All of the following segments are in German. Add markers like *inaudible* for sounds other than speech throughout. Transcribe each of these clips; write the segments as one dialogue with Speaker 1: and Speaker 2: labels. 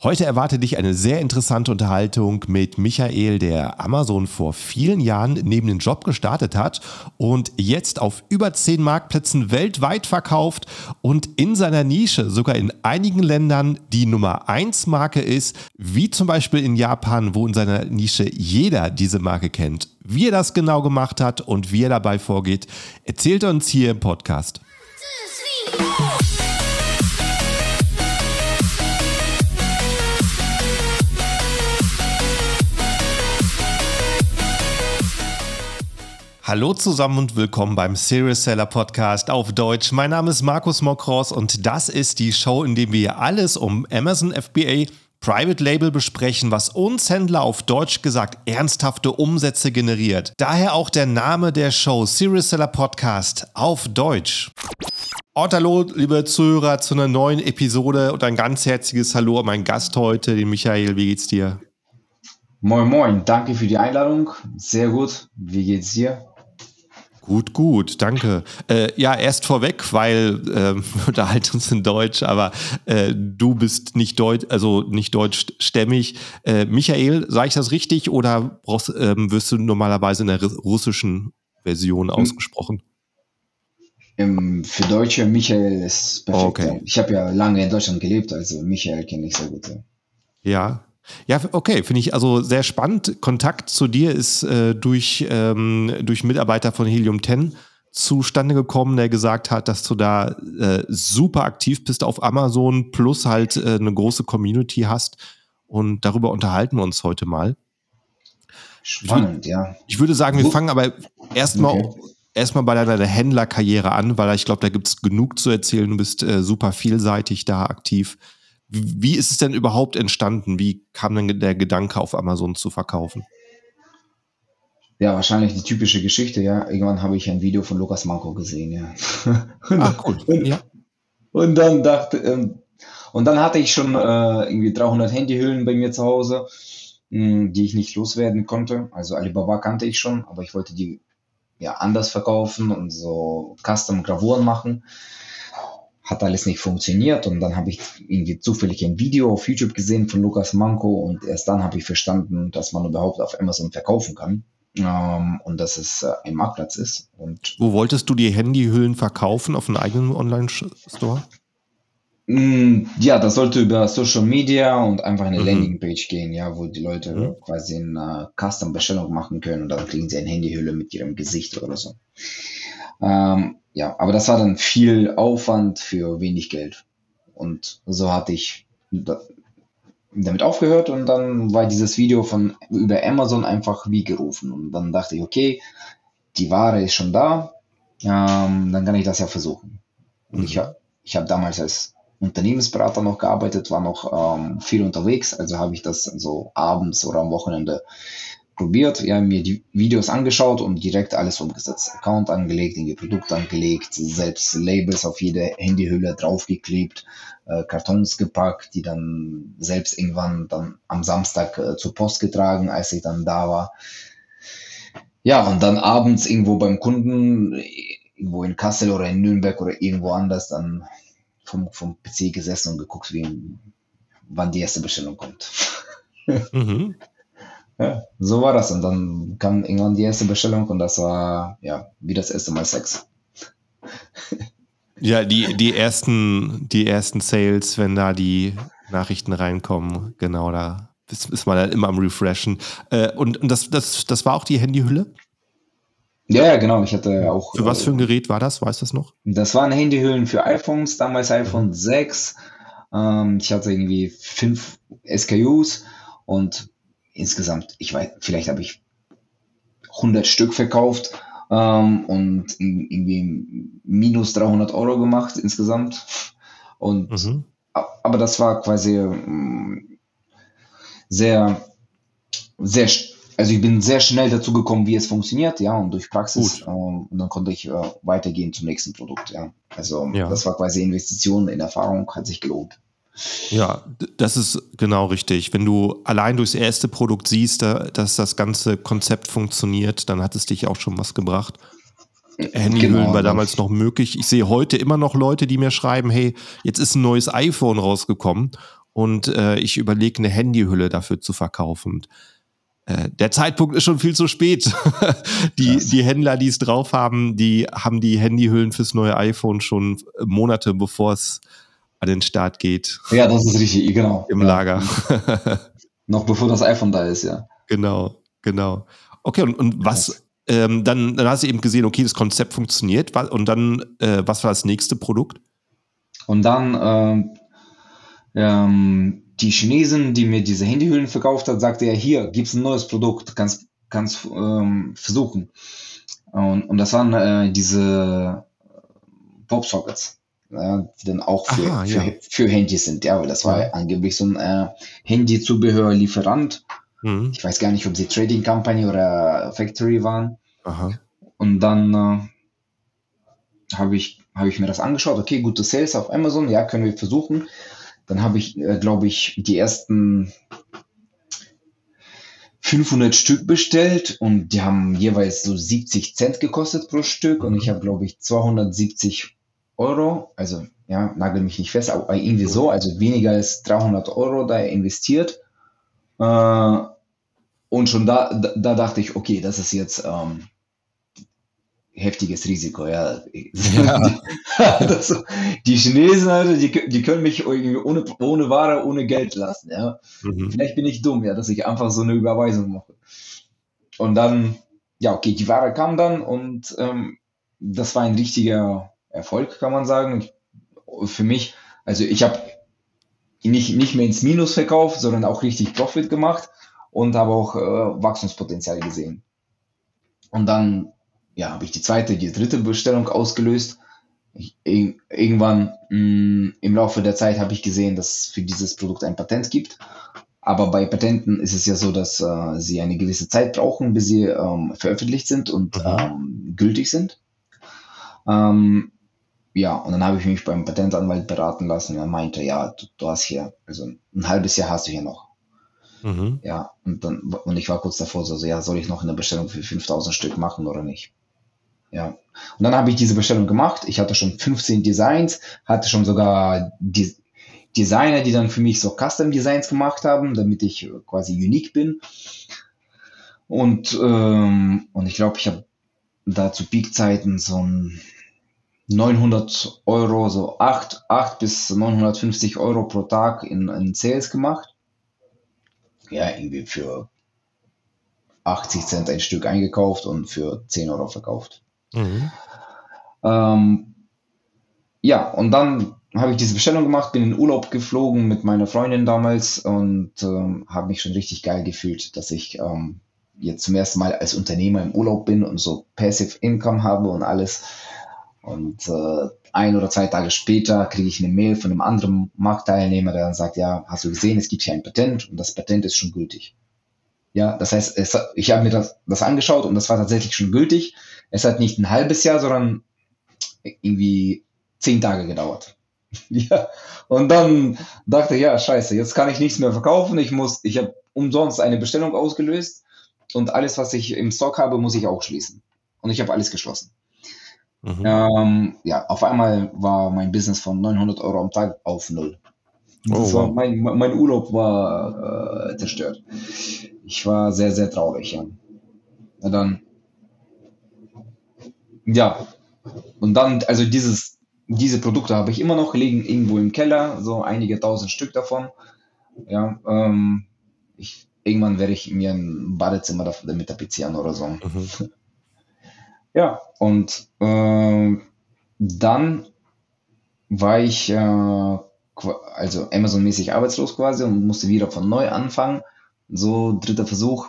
Speaker 1: Heute erwartet dich eine sehr interessante Unterhaltung mit Michael, der Amazon vor vielen Jahren neben den Job gestartet hat und jetzt auf über zehn Marktplätzen weltweit verkauft und in seiner Nische sogar in einigen Ländern die Nummer 1 Marke ist, wie zum Beispiel in Japan, wo in seiner Nische jeder diese Marke kennt. Wie er das genau gemacht hat und wie er dabei vorgeht, erzählt er uns hier im Podcast. Hallo zusammen und willkommen beim Serious Seller Podcast auf Deutsch. Mein Name ist Markus Mokros und das ist die Show, in der wir alles um Amazon FBA Private Label besprechen, was uns Händler auf Deutsch gesagt ernsthafte Umsätze generiert. Daher auch der Name der Show Serious Seller Podcast auf Deutsch. Und hallo, liebe Zuhörer, zu einer neuen Episode und ein ganz herzliches Hallo an meinen Gast heute, den Michael. Wie geht's dir?
Speaker 2: Moin, moin. Danke für die Einladung. Sehr gut. Wie geht's dir?
Speaker 1: Gut, gut, danke. Äh, ja, erst vorweg, weil äh, *laughs* wir unterhalten uns in Deutsch, aber äh, du bist nicht deutsch, also nicht deutschstämmig. Äh, Michael, sage ich das richtig oder brauchst, ähm, wirst du normalerweise in der russischen Version hm. ausgesprochen?
Speaker 2: Ähm, für Deutsche Michael ist perfekt. Okay. Ich habe ja lange in Deutschland gelebt, also Michael kenne ich sehr gut.
Speaker 1: Ja, ja ja, okay, finde ich also sehr spannend. Kontakt zu dir ist äh, durch, ähm, durch Mitarbeiter von Helium 10 zustande gekommen, der gesagt hat, dass du da äh, super aktiv bist auf Amazon plus halt äh, eine große Community hast. Und darüber unterhalten wir uns heute mal.
Speaker 2: Spannend, ich, ja.
Speaker 1: Ich würde sagen, wir fangen aber erstmal okay. erstmal bei deiner Händlerkarriere an, weil ich glaube, da gibt es genug zu erzählen. Du bist äh, super vielseitig da aktiv. Wie ist es denn überhaupt entstanden? Wie kam denn der Gedanke, auf Amazon zu verkaufen?
Speaker 2: Ja, wahrscheinlich die typische Geschichte, ja. Irgendwann habe ich ein Video von Lukas Manko gesehen, ja. *laughs*
Speaker 1: ah, cool.
Speaker 2: Und,
Speaker 1: ja.
Speaker 2: und dann dachte, ähm, und dann hatte ich schon äh, irgendwie 300 Handyhüllen bei mir zu Hause, mh, hm, die ich nicht loswerden konnte. Also Alibaba kannte ich schon, aber ich wollte die ja anders verkaufen und so Custom-Gravuren machen hat alles nicht funktioniert und dann habe ich irgendwie zufällig ein Video auf YouTube gesehen von Lukas Manko und erst dann habe ich verstanden, dass man überhaupt auf Amazon verkaufen kann ähm, und dass es äh, ein Marktplatz ist. Und
Speaker 1: Wo wolltest du die Handyhüllen verkaufen? Auf einem eigenen Online-Store?
Speaker 2: Mm, ja, das sollte über Social Media und einfach eine mhm. Landingpage gehen, ja, wo die Leute mhm. quasi eine Custom-Bestellung machen können und dann kriegen sie eine Handyhülle mit ihrem Gesicht oder so. Ähm, ja, aber das war dann viel Aufwand für wenig Geld. Und so hatte ich damit aufgehört und dann war dieses Video von über Amazon einfach wie gerufen. Und dann dachte ich, okay, die Ware ist schon da, ähm, dann kann ich das ja versuchen. Und mhm. ich, ich habe damals als Unternehmensberater noch gearbeitet, war noch ähm, viel unterwegs, also habe ich das so abends oder am Wochenende probiert, ja, mir die Videos angeschaut und direkt alles umgesetzt. Account angelegt, in die Produkt angelegt, selbst Labels auf jede Handyhülle draufgeklebt, äh, Kartons gepackt, die dann selbst irgendwann dann am Samstag äh, zur Post getragen, als ich dann da war. Ja, und dann abends irgendwo beim Kunden, irgendwo in Kassel oder in Nürnberg oder irgendwo anders, dann vom, vom PC gesessen und geguckt, wie, wann die erste Bestellung kommt. *laughs* Mhm. Ja, so war das. Und dann kam irgendwann die erste Bestellung und das war ja wie das erste Mal Sex.
Speaker 1: Ja, die, die, ersten, die ersten Sales, wenn da die Nachrichten reinkommen, genau, da ist, ist man dann immer am Refreshen. Äh, und und das, das, das war auch die Handyhülle?
Speaker 2: Ja, ja, genau. Ich hatte auch.
Speaker 1: Für was für ein Gerät war das? Weißt du das noch?
Speaker 2: Das waren Handyhüllen für iPhones, damals iPhone 6. Ähm, ich hatte irgendwie fünf SKUs und insgesamt, ich weiß, vielleicht habe ich 100 Stück verkauft ähm, und irgendwie minus 300 Euro gemacht insgesamt. Und mhm. aber das war quasi ähm, sehr, sehr, also ich bin sehr schnell dazu gekommen, wie es funktioniert, ja, und durch Praxis. Ähm, und dann konnte ich äh, weitergehen zum nächsten Produkt, ja. Also ja. das war quasi Investition in Erfahrung, hat sich gelohnt.
Speaker 1: Ja, das ist genau richtig. Wenn du allein durchs erste Produkt siehst, dass das ganze Konzept funktioniert, dann hat es dich auch schon was gebracht. Handyhüllen genau, war damals noch möglich. Ich sehe heute immer noch Leute, die mir schreiben, hey, jetzt ist ein neues iPhone rausgekommen und äh, ich überlege, eine Handyhülle dafür zu verkaufen. Äh, der Zeitpunkt ist schon viel zu spät. *laughs* die, die Händler, die es drauf haben, die haben die Handyhüllen fürs neue iPhone schon Monate, bevor es an den Start geht.
Speaker 2: Ja, das ist richtig, genau.
Speaker 1: Im Lager. *laughs*
Speaker 2: Noch bevor das iPhone da ist, ja.
Speaker 1: Genau, genau. Okay, und, und was, ähm, dann, dann hast du eben gesehen, okay, das Konzept funktioniert. Und dann, äh, was war das nächste Produkt?
Speaker 2: Und dann ähm, ähm, die Chinesen, die mir diese Handyhüllen verkauft hat, sagte er, hier gibt es ein neues Produkt, kannst, kannst ähm, versuchen. Und, und das waren äh, diese Pop-Sockets, äh, die dann auch für, Aha, ja. für, für, Handys sind. Ja, weil das war ja. angeblich so ein äh, Handy-Zubehör-Lieferant. Mhm. Ich weiß gar nicht, ob sie Trading Company oder Factory waren. Aha. Und dann äh, habe ich, hab ich mir das angeschaut. Okay, gute Sales auf Amazon. Ja, können wir versuchen. Dann habe ich, äh, glaube ich, die ersten 500 Stück bestellt und die haben jeweils so 70 Cent gekostet pro Stück und ich habe, glaube ich, 270 Euro, also ja, nagel mich nicht fest, aber irgendwie so, also weniger als 300 Euro da investiert. Äh, und schon da, da, da, dachte ich, okay, das ist jetzt ähm, heftiges Risiko, ja. ja. das, *laughs* die Chinesen, also, die, die können mich irgendwie ohne, ohne Ware, ohne Geld lassen, ja. Mhm. Vielleicht bin ich dumm, ja, dass ich einfach so eine Überweisung mache. Und dann, ja, okay, die Ware kam dann und ähm, das war ein richtiger Erfolg, kann man sagen. Ich, für mich, also ich habe nicht, nicht mehr ins Minus verkauft, sondern auch richtig Profit gemacht und habe auch äh, Wachstumspotenzial gesehen. Und dann ja, habe ich die zweite, die dritte Bestellung ausgelöst. Ich, irgendwann mh, mm, im Laufe der Zeit habe ich gesehen, dass es für dieses Produkt ein Patent gibt. Aber bei Patenten ist es ja so, dass äh, sie eine gewisse Zeit brauchen, bis sie ähm, veröffentlicht sind und mhm. ähm, gültig sind. Ähm, ja, und dann habe ich mich beim Patentanwalt beraten lassen. Er meinte, ja, du, du, hast hier, also ein halbes Jahr hast du hier noch. Mhm. Ja, und dann, und ich war kurz davor so, so, ja, soll ich noch eine Bestellung für 5000 Stück machen oder nicht? Ja. Und dann habe ich diese Bestellung gemacht. Ich hatte schon 15 Designs, hatte schon sogar die Designer, die dann für mich so Custom Designs gemacht haben, damit ich quasi unique bin. Und, ähm, und ich glaube, ich habe da zu Peak-Zeiten so ein 900 Euro, so 8, 8 bis 950 Euro pro Tag in, in Sales gemacht. Ja, irgendwie für 80 Cent ein Stück eingekauft und für 10 Euro verkauft. Mhm. Ähm, ja, und dann habe ich diese Bestellung gemacht, bin in Urlaub geflogen mit meiner Freundin damals und ähm, habe mich schon richtig geil gefühlt, dass ich ähm, jetzt zum ersten Mal als Unternehmer im Urlaub bin und so Passive Income habe und alles. Und äh, ein oder zwei Tage später kriege ich eine Mail von einem anderen Marktteilnehmer, der dann sagt, ja, hast du gesehen, es gibt hier ein Patent und das Patent ist schon gültig. Ja, das heißt, es, ich habe mir das, das angeschaut und das war tatsächlich schon gültig. Es hat nicht ein halbes Jahr, sondern irgendwie zehn Tage gedauert. *laughs* ja, und dann dachte ich, ja, scheiße, jetzt kann ich nichts mehr verkaufen. Ich muss, ich habe umsonst eine Bestellung ausgelöst und alles, was ich im Stock habe, muss ich auch schließen. Und ich habe alles geschlossen. Mhm. Ähm, ja, auf einmal war mein Business von 900 Euro am Tag auf null. Oh, wow. mein, mein Urlaub war äh, zerstört. Ich war sehr, sehr traurig. Ja. Und dann ja, und dann, also dieses, diese Produkte habe ich immer noch, liegen irgendwo im Keller, so einige tausend Stück davon. Ja, ähm, ich, irgendwann werde ich mir ein Badezimmer damit tapezieren oder so. Mhm. Ja, und äh, dann war ich äh, also Amazon-mäßig arbeitslos quasi und musste wieder von neu anfangen. So dritter Versuch.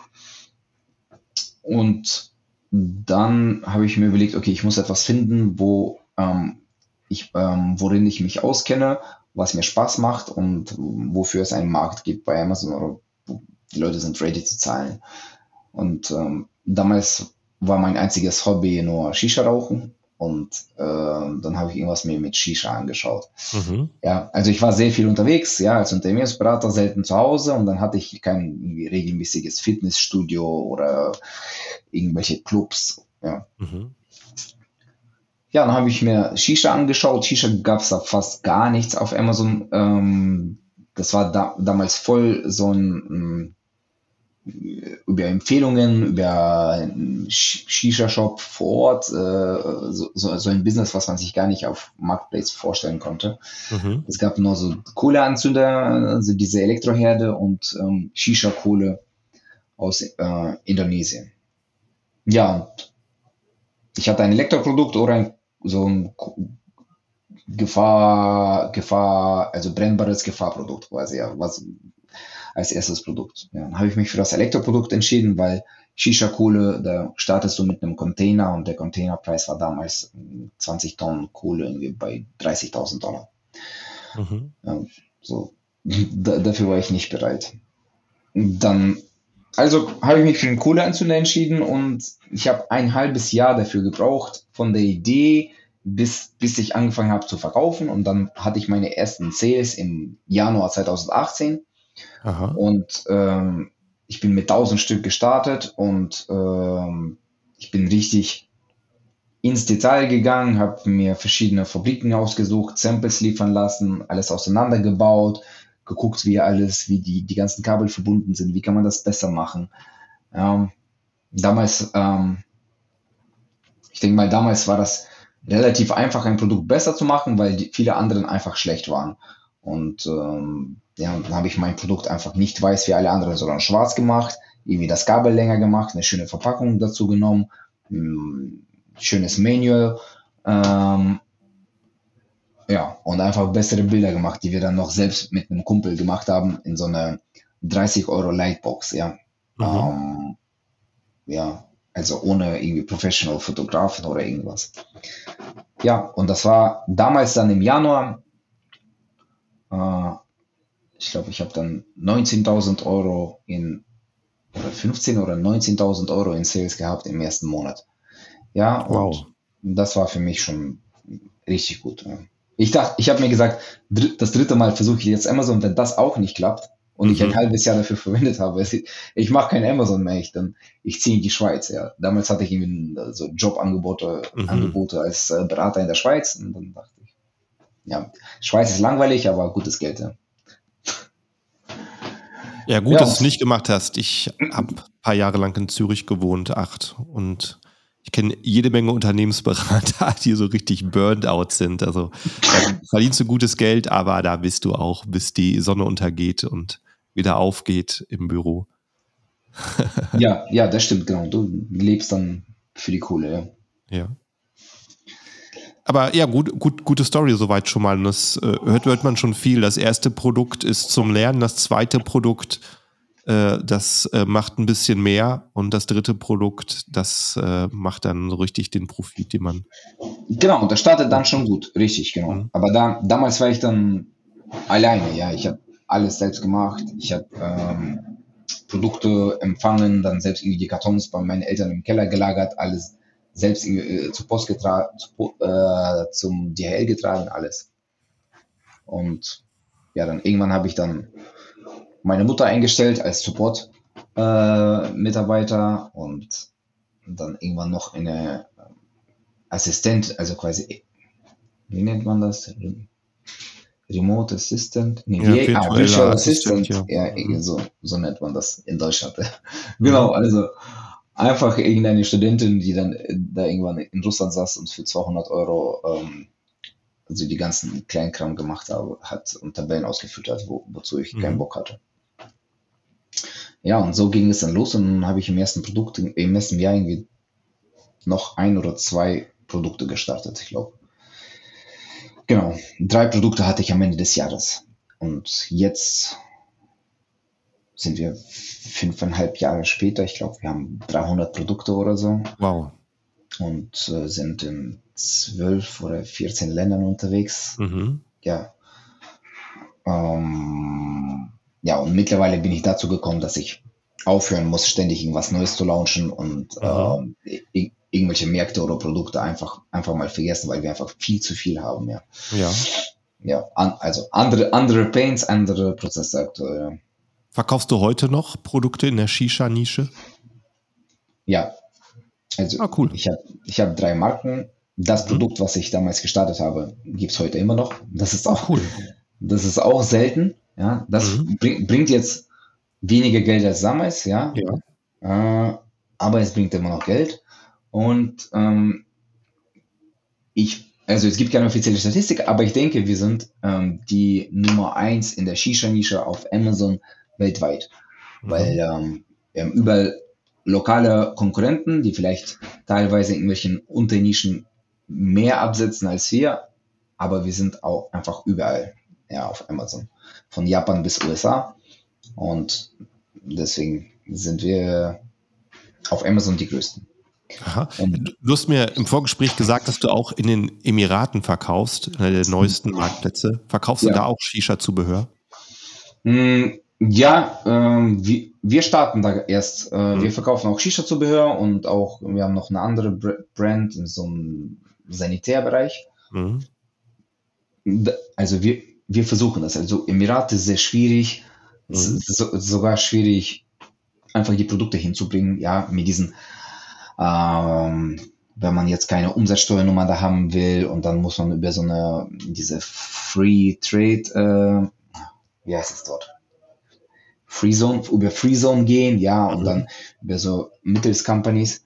Speaker 2: Und dann habe ich mir überlegt, okay, ich muss etwas finden, wo ähm, ich, ähm, worin ich mich auskenne, was mir Spaß macht und wofür es einen Markt gibt bei Amazon oder die Leute sind ready zu zahlen. Und ähm, damals war mein einziges Hobby nur Shisha rauchen und äh, dann habe ich irgendwas mir mit Shisha angeschaut. Mhm. Ja, also ich war sehr viel unterwegs, ja, als Unternehmensberater selten zu Hause und dann hatte ich kein regelmäßiges Fitnessstudio oder irgendwelche Clubs. Ja, mhm. ja dann habe ich mir Shisha angeschaut. Shisha gab es da fast gar nichts auf Amazon. Ähm, das war da, damals voll so ein über Empfehlungen, über Shisha-Shop vor Ort, äh, so, so, ein Business, was man sich gar nicht auf Marketplace vorstellen konnte. Mhm. Es gab nur so Kohleanzünder, also diese Elektroherde und ähm, Shisha-Kohle aus äh, Indonesien. Ja, ich hatte ein Elektroprodukt oder ein, so ein Gefahr, Gefahr, also brennbares Gefahrprodukt quasi, ja, was als erstes Produkt. Ja, dann habe ich mich für das Elektroprodukt entschieden, weil Shisha-Kohle, da startest du mit einem Container und der Containerpreis war damals 20 Tonnen Kohle irgendwie bei 30.000 Dollar. Mhm. Ja, so, *laughs* da, dafür war ich nicht bereit. Dann, also habe ich mich für den Kohleanzünder entschieden und ich habe ein halbes Jahr dafür gebraucht, von der Idee bis, bis ich angefangen habe zu verkaufen und dann hatte ich meine ersten Sales im Januar 2018 Aha. Und ähm, ich bin mit 1000 Stück gestartet und ähm, ich bin richtig ins Detail gegangen, habe mir verschiedene Fabriken ausgesucht, Samples liefern lassen, alles auseinandergebaut, geguckt, wie alles, wie die, die ganzen Kabel verbunden sind, wie kann man das besser machen. Ähm, damals, ähm, ich denke mal, damals war das relativ einfach, ein Produkt besser zu machen, weil die, viele anderen einfach schlecht waren. Und ähm, ja, dann habe ich mein Produkt einfach nicht weiß wie alle anderen, sondern schwarz gemacht, irgendwie das Kabel länger gemacht, eine schöne Verpackung dazu genommen, ein schönes Manual, ähm, ja, und einfach bessere Bilder gemacht, die wir dann noch selbst mit einem Kumpel gemacht haben in so einer 30 Euro Lightbox, ja. Mhm. Ähm, ja, also ohne irgendwie Professional Fotografen oder irgendwas. Ja, und das war damals dann im Januar äh, ich glaube, ich habe dann 19.000 Euro in, oder 15 oder 19.000 Euro in Sales gehabt im ersten Monat. Ja, wow. und das war für mich schon richtig gut. Ich dachte, ich habe mir gesagt, das dritte Mal versuche ich jetzt Amazon, wenn das auch nicht klappt und mhm. ich ein mhm. halbes Jahr dafür *laughs* verwendet habe, ich mache kein Amazon mehr, ich, dann, ich ziehe in die Schweiz. Ja. Damals hatte ich irgendwie so Jobangebote mhm. Angebote als äh, Berater in der Schweiz und dann dachte ich, ja, Schweiz ist langweilig, aber gutes Geld. Ja.
Speaker 1: Ja, gut, ja. dass du es nicht gemacht hast. Ich habe ein paar Jahre lang in Zürich gewohnt, acht. Und ich kenne jede Menge Unternehmensberater, *laughs* die so richtig burned out sind. Also verdienst du gutes Geld, aber da bist du auch, bis die Sonne untergeht und wieder aufgeht im Büro.
Speaker 2: ja, ja, das stimmt, genau. Du lebst dann für die Kohle,
Speaker 1: ja. Ja. Aber ja, gut, gut, gute Story soweit schon mal. Und das äh, hört, hört man schon viel. Das erste Produkt ist zum Lernen, das zweite Produkt, äh, das äh, macht ein bisschen mehr und das dritte Produkt, das äh, macht dann so richtig den Profit, den man.
Speaker 2: Genau, das startet dann schon gut, richtig, genau. Mhm. Aber da, damals war ich dann alleine, ja. Ich habe alles selbst gemacht. Ich habe ähm, Produkte empfangen, dann selbst die Kartons bei meinen Eltern im Keller gelagert, alles selbst äh, zur Post getragen, zu, äh, zum DHL getragen, alles. Und ja, dann irgendwann habe ich dann meine Mutter eingestellt als Support-Mitarbeiter äh, und dann irgendwann noch eine Assistent, also quasi, wie nennt man das? Remote Assistant? Nee, ja, wie, ah, Virtual Assistant. Assistant ja, ja so, so nennt man das in Deutschland. *laughs* genau, also einfach irgendeine Studentin, die dann äh, da irgendwann in Russland saß und für 200 Euro ähm, also die ganzen Kleinkram gemacht habe, hat und Tabellen ausgeführt hat, wo, wozu ich mhm. keinen Bock hatte. Ja, und so ging es dann los und dann habe ich im ersten Produkt, im ersten Jahr irgendwie noch ein oder zwei Produkte gestartet, ich glaube. Genau, drei Produkte hatte ich am Ende des Jahres. Und jetzt sind wir fünfeinhalb Jahre später. Ich glaube, wir haben 300 Produkte oder so.
Speaker 1: Wow.
Speaker 2: Und äh, sind in zwölf oder 14 Ländern unterwegs. Mhm. Ja. Ähm, ja, und mittlerweile bin ich dazu gekommen, dass ich aufhören muss, ständig irgendwas Neues zu launchen und ähm, irgendwelche Märkte oder Produkte einfach, einfach mal vergessen, weil wir einfach viel zu viel haben. Ja.
Speaker 1: Ja.
Speaker 2: Ja, an, also andere, andere Paints, andere Prozesse aktuell. Ja.
Speaker 1: Verkaufst du heute noch Produkte in der Shisha-Nische?
Speaker 2: Ja. Also ah, cool. ich habe ich hab drei Marken. Das mhm. Produkt, was ich damals gestartet habe, gibt es heute immer noch. Das ist auch cool. Das ist auch selten. Ja, das mhm. bring, bringt jetzt weniger Geld als damals, ja. ja. Äh, aber es bringt immer noch Geld. Und ähm, ich, also es gibt keine offizielle Statistik, aber ich denke, wir sind ähm, die Nummer eins in der Shisha-Nische auf Amazon weltweit. Mhm. Weil ähm, wir haben überall lokale Konkurrenten, die vielleicht teilweise in irgendwelchen Unternischen mehr absetzen als wir, aber wir sind auch einfach überall ja, auf Amazon. Von Japan bis USA. Und deswegen sind wir auf Amazon die größten.
Speaker 1: Aha. Du hast mir im Vorgespräch gesagt, dass du auch in den Emiraten verkaufst, einer der neuesten Marktplätze. Verkaufst ja. du da auch Shisha-Zubehör?
Speaker 2: Ja, ähm, wir, wir, starten da erst. Äh, mhm. Wir verkaufen auch Shisha-Zubehör und auch, wir haben noch eine andere Brand in so einem Sanitärbereich. Mhm. Also wir, wir versuchen das. Also Emirate ist sehr schwierig, mhm. so, sogar schwierig, einfach die Produkte hinzubringen, ja, mit diesen, ähm, wenn man jetzt keine Umsatzsteuernummer da haben will und dann muss man über so eine, diese Free Trade, äh, wie heißt es dort? Free Zone, über Free Zone gehen, ja, und mhm. dann über so Mittels Companies.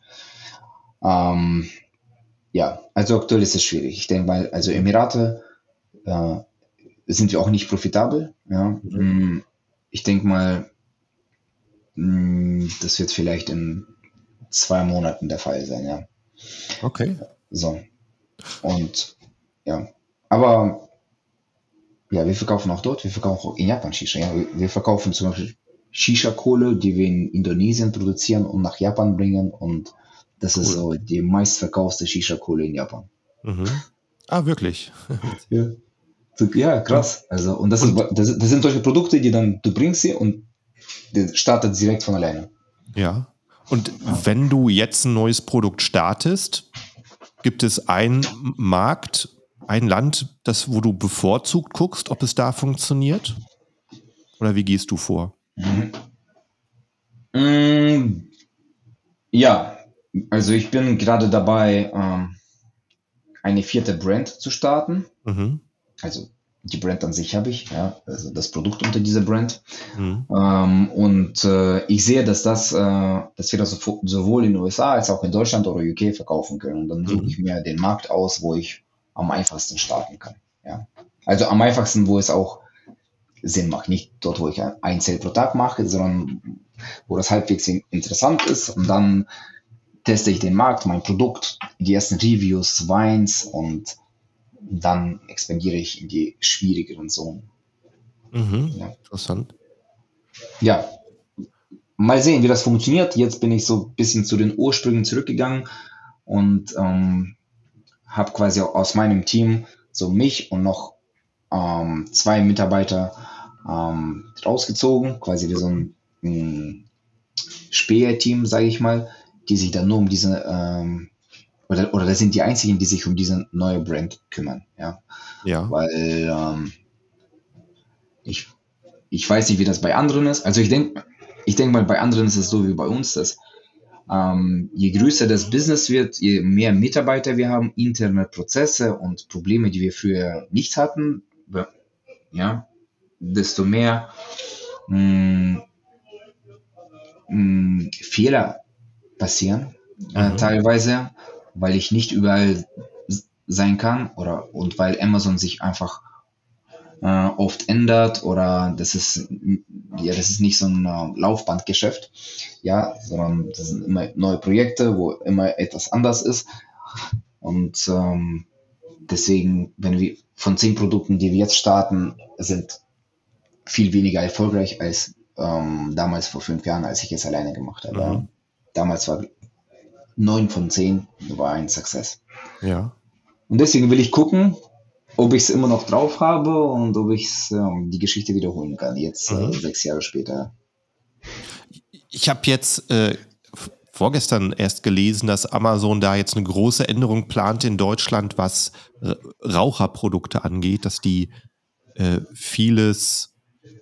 Speaker 2: Ähm, ja, also aktuell ist es schwierig. Ich denke mal, also Emirate äh, sind wir auch nicht profitabel. Ja. Mhm. Mm, ich denke mal, mm, das wird vielleicht in zwei Monaten der Fall sein, ja.
Speaker 1: Okay.
Speaker 2: So. Und ja, aber ja, wir verkaufen auch dort, wir verkaufen auch in Japan Shisha. Ja. Wir verkaufen zum Beispiel Shisha-Kohle, die wir in Indonesien produzieren und nach Japan bringen und das cool. ist so die meistverkaufte Shisha-Kohle in Japan.
Speaker 1: Mhm. Ah, wirklich? *laughs*
Speaker 2: ja. Ja, krass. Also, und das, ist, das, das, sind solche Produkte, die dann, du bringst sie und startet direkt von alleine.
Speaker 1: Ja. Und wenn du jetzt ein neues Produkt startest, gibt es einen Markt, ein Land, das, wo du bevorzugt guckst, ob es da funktioniert? Oder wie gehst du vor? Mhm.
Speaker 2: Mm, ja, also ich bin gerade dabei, ähm, eine vierte Brand zu starten. Mhm also die Brand an sich habe ich, ja, also das Produkt unter dieser Brand. Mhm. Ähm, und äh, ich sehe, dass das, äh, dass wir das sowohl in den USA als auch in Deutschland oder UK verkaufen können. Und dann suche mhm. ich mir den Markt aus, wo ich am einfachsten starten kann. Ja. Also am einfachsten, wo es auch Sinn macht. Nicht dort, wo ich ein Sale pro Tag mache, sondern wo das halbwegs interessant ist. Und dann teste ich den Markt, mein Produkt, die ersten Reviews, Weins und dann expandiere ich in die schwierigeren Zonen.
Speaker 1: Mhm, ja. Interessant.
Speaker 2: Ja, mal sehen, wie das funktioniert. Jetzt bin ich so ein bisschen zu den Ursprüngen zurückgegangen und ähm, habe quasi aus meinem Team so mich und noch ähm, zwei Mitarbeiter ähm, rausgezogen, quasi wie so ein, ein Speer-Team, sage ich mal, die sich dann nur um diese ähm, oder, oder das sind die einzigen, die sich um diese neue Brand kümmern. Ja.
Speaker 1: ja.
Speaker 2: Weil ähm, ich, ich weiß nicht, wie das bei anderen ist. Also ich denke, ich denke mal, bei anderen ist es so wie bei uns, dass ähm, je größer das Business wird, je mehr Mitarbeiter wir haben, interne Prozesse und Probleme, die wir früher nicht hatten, ja, desto mehr mh, mm, mh, mm, Fehler passieren äh, mhm. teilweise weil ich nicht überall sein kann oder und weil Amazon sich einfach äh, oft ändert oder das ist ja das ist nicht so ein uh, Laufbandgeschäft, ja, sondern das sind immer neue Projekte, wo immer etwas anders ist und ähm, deswegen, wenn wir von zehn Produkten, die wir jetzt starten, sind viel weniger erfolgreich als ähm, damals vor fünf Jahren, als ich es alleine gemacht habe. Mhm. Damals war neun von zehn war ein Success.
Speaker 1: Ja.
Speaker 2: Und deswegen will ich gucken, ob ich es immer noch drauf habe und ob ich ähm, die Geschichte wiederholen kann, jetzt äh, mhm. äh, sechs Jahre später.
Speaker 1: Ich habe jetzt äh, vorgestern erst gelesen, dass Amazon da jetzt eine große Änderung plant in Deutschland, was Raucherprodukte angeht, dass die äh, vieles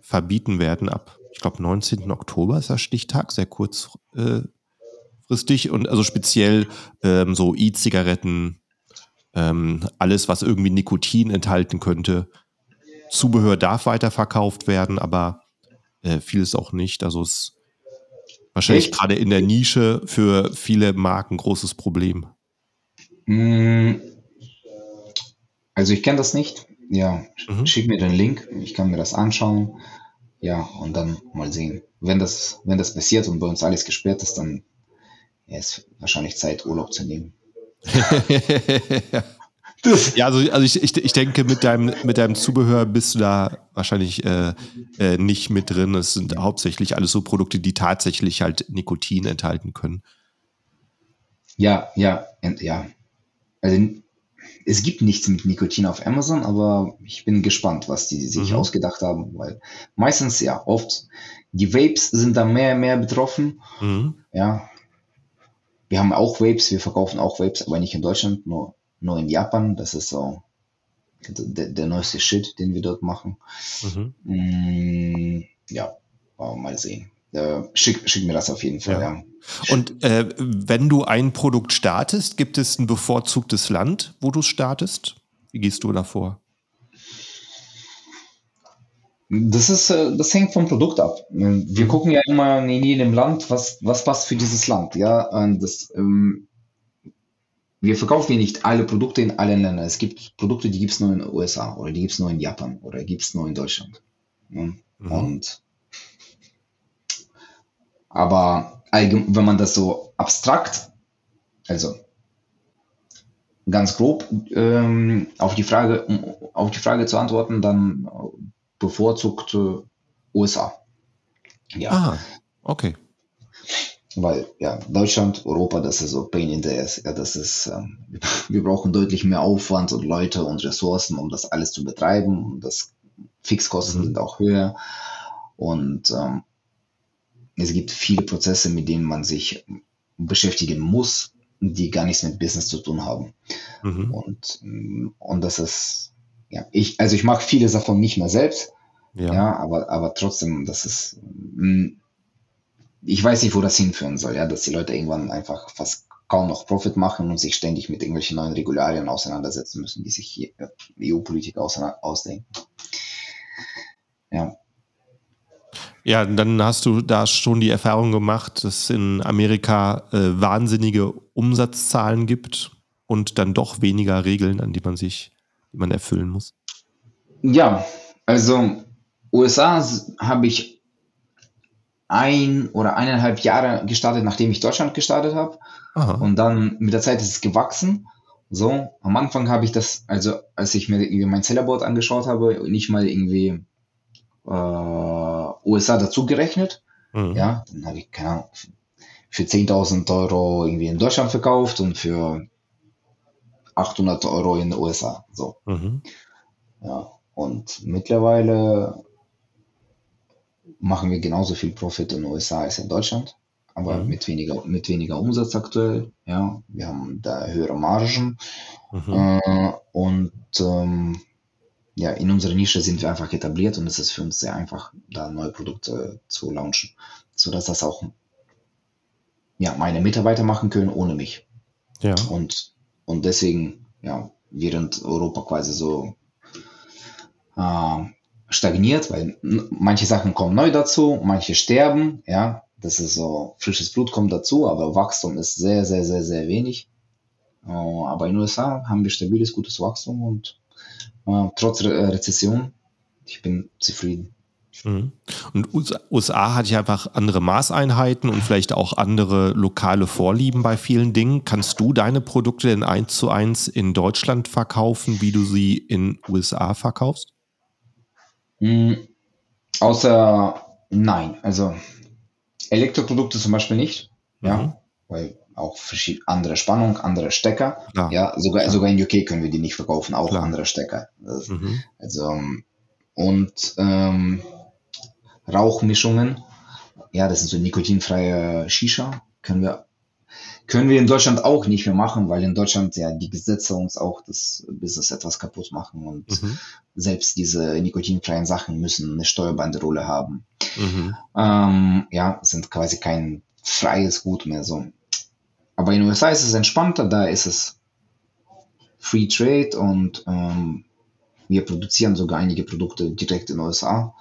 Speaker 1: verbieten werden ab, ich glaube, 19. Oktober ist der Stichtag, sehr kurz äh, kurzfristig und also speziell ähm, so E-Zigaretten, ähm, alles, was irgendwie Nikotin enthalten könnte, Zubehör darf weiterverkauft werden, aber äh, vieles auch nicht. Also es ist wahrscheinlich Echt? gerade in der Nische für viele Marken ein großes Problem.
Speaker 2: Mm. Also ich kenne das nicht. Ja, mhm. schick mir den Link. Ich kann mir das anschauen. Ja, und dann mal sehen. Wenn das, wenn das passiert und bei uns alles gesperrt ist, dann ja, ist wahrscheinlich Zeit, Urlaub zu nehmen. *laughs*
Speaker 1: ja, also, also ich, ich, ich denke, mit deinem, mit deinem Zubehör bist du da wahrscheinlich äh, äh, nicht mit drin. Es sind hauptsächlich alles so Produkte, die tatsächlich halt Nikotin enthalten können.
Speaker 2: Ja, ja, ja. Also es gibt nichts mit Nikotin auf Amazon, aber ich bin gespannt, was die sich mhm. ausgedacht haben, weil meistens ja oft die Vapes sind da mehr mehr betroffen. Mhm. Ja. Wir haben auch Vapes, wir verkaufen auch Vapes, aber nicht in Deutschland, nur nur in Japan. Das ist so der, der neueste Shit, den wir dort machen. Mhm. Mm, ja, mal sehen. Äh, schick, schick mir das auf jeden Fall. Ja. ja.
Speaker 1: Und äh, wenn du ein Produkt startest, gibt es ein bevorzugtes Land, wo du startest? Wie gehst du davor?
Speaker 2: Das ist, äh, das hängt vom Produkt ab. Wir mhm. gucken ja immer in jedem Land, was, was passt für dieses Land. Ja, das, ähm, wir verkaufen ja nicht alle Produkte in allen Ländern. Es gibt Produkte, die gibt es nur in den USA oder die gibt es nur in Japan oder gibt es nur in Deutschland. Mhm. Und aber wenn man das so abstrakt, also ganz grob ähm, auf die Frage, um auf die Frage zu antworten, dann bevorzugt äh, USA.
Speaker 1: Ja. Ah, okay.
Speaker 2: Weil ja, Deutschland, Europa, das ist so Pain in the ass. Ja, das ist, ähm, wir brauchen deutlich mehr Aufwand und Leute und Ressourcen, um das alles zu betreiben. Und das Fixkosten mhm. sind auch höher. Und ähm, es gibt viele Prozesse, mit denen man sich beschäftigen muss, die gar nichts mit Business zu tun haben. Mhm. Und, und das ist, ja, ich, also ich mache viele davon nicht mehr selbst. Ja. ja, aber, aber trotzdem, das ist, ich weiß nicht, wo das hinführen soll, ja, dass die Leute irgendwann einfach fast kaum noch Profit machen und sich ständig mit irgendwelchen neuen Regularien auseinandersetzen müssen, die sich EU-Politiker ausdenken.
Speaker 1: Ja. Ja, dann hast du da schon die Erfahrung gemacht, dass es in Amerika äh, wahnsinnige Umsatzzahlen gibt und dann doch weniger Regeln, an die man sich, die man erfüllen muss.
Speaker 2: Ja, also USA habe ich ein oder eineinhalb Jahre gestartet, nachdem ich Deutschland gestartet habe. Und dann mit der Zeit ist es gewachsen. So, am Anfang habe ich das, also als ich mir irgendwie mein Sellerboard angeschaut habe, nicht mal irgendwie äh, USA dazu gerechnet. Mhm. Ja, dann habe ich, keine Ahnung, für 10.000 Euro irgendwie in Deutschland verkauft und für 800 Euro in den USA. So. Mhm. Ja, und mittlerweile machen wir genauso viel Profit in den USA als in Deutschland, aber mhm. mit, weniger, mit weniger Umsatz aktuell. Ja, wir haben da höhere Margen mhm. äh, und ähm, ja, in unserer Nische sind wir einfach etabliert und es ist für uns sehr einfach, da neue Produkte zu launchen, sodass das auch ja, meine Mitarbeiter machen können ohne mich. Ja. Und, und deswegen, ja, während Europa quasi so äh, stagniert, weil manche Sachen kommen neu dazu, manche sterben, ja, das ist so, frisches Blut kommt dazu, aber Wachstum ist sehr, sehr, sehr, sehr wenig. Äh, aber in den USA haben wir stabiles, gutes Wachstum und äh, trotz Re Rezession, ich bin zufrieden.
Speaker 1: Mhm. Und USA hat ja einfach andere Maßeinheiten und vielleicht auch andere lokale Vorlieben bei vielen Dingen. Kannst du deine Produkte denn eins zu eins in Deutschland verkaufen, wie du sie in USA verkaufst?
Speaker 2: Mhm. Außer nein, also Elektroprodukte zum Beispiel nicht, mhm. ja, weil auch andere Spannung, andere Stecker. Klar. Ja, sogar, sogar in UK können wir die nicht verkaufen, auch Klar. andere Stecker. Mhm. Also, und ähm, Rauchmischungen, ja, das sind so nikotinfreie Shisha, können wir können wir in Deutschland auch nicht mehr machen, weil in Deutschland ja die Gesetze uns auch das Business etwas kaputt machen und mhm. selbst diese nikotinfreien Sachen müssen eine Steuerbanderole haben. Mhm. Ähm, ja, sind quasi kein freies Gut mehr so. Aber in den USA ist es entspannter, da ist es Free Trade und ähm, Wir produzieren sogar einige Produkte direkt in den USA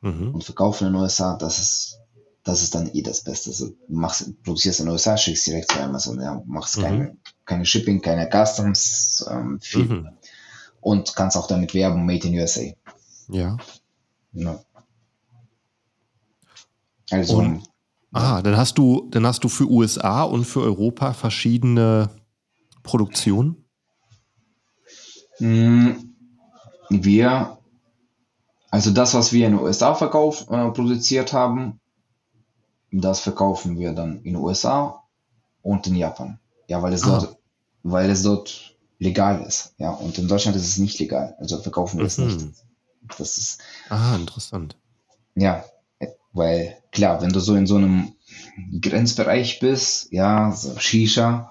Speaker 2: mhm. und verkaufen in den USA. Das ist, das ist dann eh das Beste. Also, du machst, produzierst in den USA, schickst direkt zu Amazon. Ja, machst mhm. keine, keine Shipping, keine Customs, ähm, viel. Mhm. Und kannst auch damit werben, Made in USA.
Speaker 1: Ja. ja. Also. Und, ah, dann hast du, dann hast du für USA und für Europa verschiedene Produktionen?
Speaker 2: Hm, wir, also das, was wir in den USA verkauf, äh, produziert haben, das verkaufen wir dann in den USA und in Japan. Ja, weil es dort, weil es dort legal ist. Ja, und in Deutschland ist es nicht legal. Also verkaufen wir mhm. es nicht. Das ist.
Speaker 1: Ah, interessant.
Speaker 2: Ja, weil klar, wenn du so in so einem Grenzbereich bist, ja, so Shisha,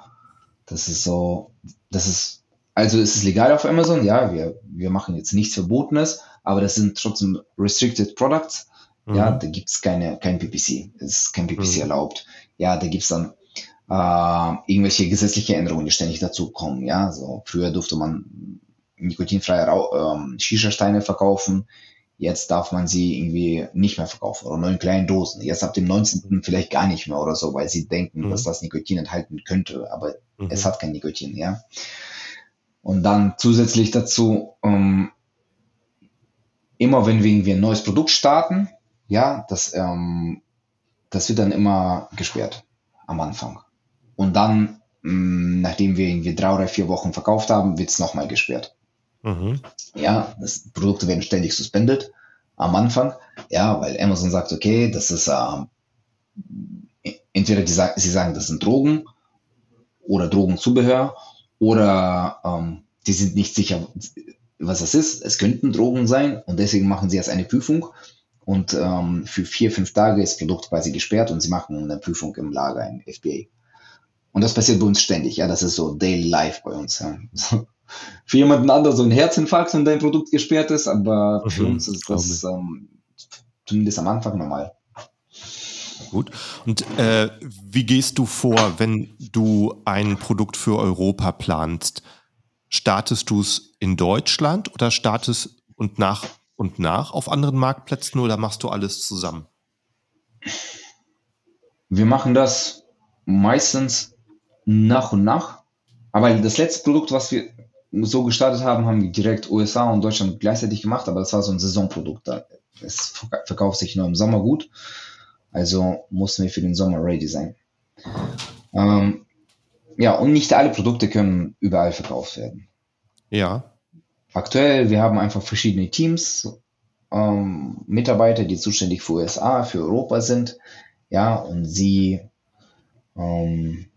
Speaker 2: das ist so, das ist, also ist es legal auf Amazon, ja, wir, wir machen jetzt nichts Verbotenes, aber das sind trotzdem Restricted Products. Mhm. Ja, da gibt es keine, kein PPC. Es ist kein PPC mhm. erlaubt. Ja, da gibt es dann äh, irgendwelche gesetzliche Änderungen, die ständig dazu kommen. Ja, so früher durfte man nikotinfreie ähm, Shisha-Steine verkaufen. Jetzt darf man sie irgendwie nicht mehr verkaufen oder nur in kleinen Dosen. Jetzt ab dem 19. vielleicht gar nicht mehr oder so, weil sie denken, mhm. dass das Nikotin enthalten könnte, aber mhm. es hat kein Nikotin, ja. Und dann zusätzlich dazu, ähm, immer wenn wir irgendwie ein neues Produkt starten, ja, das, ähm, das wird dann immer gesperrt am Anfang. Und dann, mh, mm, nachdem wir irgendwie drei oder vier Wochen verkauft haben, wird es nochmal gesperrt. Mhm. Ja, das, Produkte werden ständig suspendet am Anfang, ja, weil Amazon sagt, okay, das ist äh, entweder die, sie sagen, das sind Drogen oder Drogenzubehör oder ähm, die sind nicht sicher, was das ist. Es könnten Drogen sein und deswegen machen sie jetzt eine Prüfung und ähm, für vier, fünf Tage ist das Produkt quasi gesperrt und sie machen eine Prüfung im Lager im FBA. Und das passiert bei uns ständig, ja, das ist so Daily Life bei uns. Ja. *laughs* für jemanden anderen so ein Herzinfarkt, wenn dein Produkt gesperrt ist, aber mhm, für uns ist das ähm, zumindest am Anfang normal.
Speaker 1: Gut. Und äh, wie gehst du vor, wenn du ein Produkt für Europa planst? Startest du es in Deutschland oder startest und nach und nach auf anderen Marktplätzen oder machst du alles zusammen?
Speaker 2: Wir machen das meistens nach und nach. Aber das letzte Produkt, was wir so gestartet haben, haben wir direkt USA und Deutschland gleichzeitig gemacht, aber das war so ein Saisonprodukt. Es verkauft sich nur im Sommer gut, also mussten wir für den Sommer ready sein. Ähm, ja, und nicht alle Produkte können überall verkauft werden.
Speaker 1: Ja.
Speaker 2: Aktuell, wir haben einfach verschiedene Teams, ähm, Mitarbeiter, die zuständig für USA, für Europa sind, ja, und sie ähm,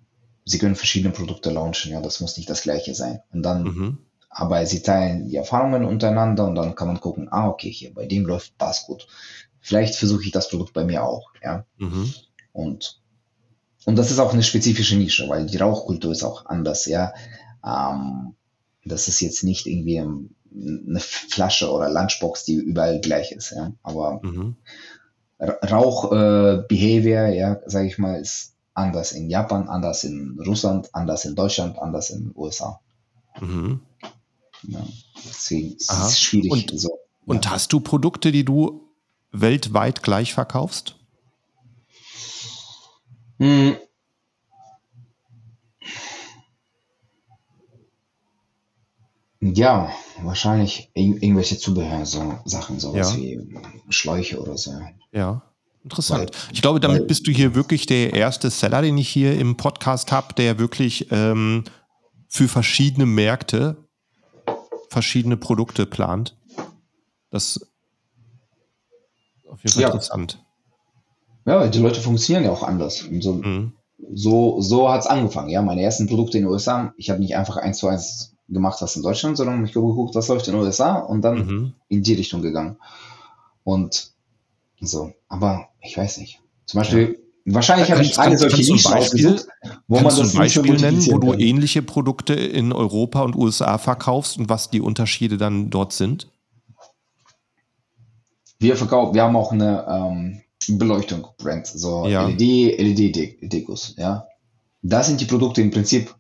Speaker 2: sie können verschiedene Produkte launchen, ja, das muss nicht das gleiche sein. Und dann, mhm. aber sie teilen die Erfahrungen untereinander und dann kann man gucken, ah, okay, hier, bei dem läuft das gut. Vielleicht versuche ich das Produkt bei mir auch, ja. Mhm. Und, und das ist auch eine spezifische Nische, weil die Rauchkultur ist auch anders, ja. Ähm, das ist jetzt nicht irgendwie eine Flasche oder Lunchbox, die überall gleich ist, ja. Aber mhm. Rauch-Behavior, äh, ja, sage ich mal, ist anders in Japan, anders in Russland, anders in Deutschland, anders in den USA. Mhm. Ja, deswegen ist es schwierig.
Speaker 1: Und, so, und hast du Produkte, die du weltweit gleich verkaufst? Hm.
Speaker 2: Ja, wahrscheinlich irgendwelche Zubehör, so Sachen, sowas ja. wie Schläuche oder so.
Speaker 1: Ja. Interessant. Weil, ich glaube, damit weil, bist du hier wirklich der erste Seller, den ich hier im Podcast habe, der wirklich ähm, für verschiedene Märkte verschiedene Produkte plant. Das ist auf jeden Fall ja. interessant.
Speaker 2: Ja, die Leute funktionieren ja auch anders. So mhm. so, so hat es angefangen. Ja, meine ersten Produkte in den USA, ich habe nicht einfach eins zu eins gemacht, was in Deutschland, sondern ich habe geguckt, was läuft in den USA und dann mhm. in die Richtung gegangen. Und so, aber ich weiß nicht. Zum Beispiel, ja. wahrscheinlich habe ich eine solche Nische ausgesucht,
Speaker 1: wo man das ein Beispiel nennen, wo du ähnliche Produkte in Europa und USA verkaufst und was die Unterschiede dann dort sind?
Speaker 2: Wir verkaufen, wir haben auch eine ähm, Beleuchtung Brand, so ja. LED, LED-Dekos, ja. Das sind die Produkte im Prinzip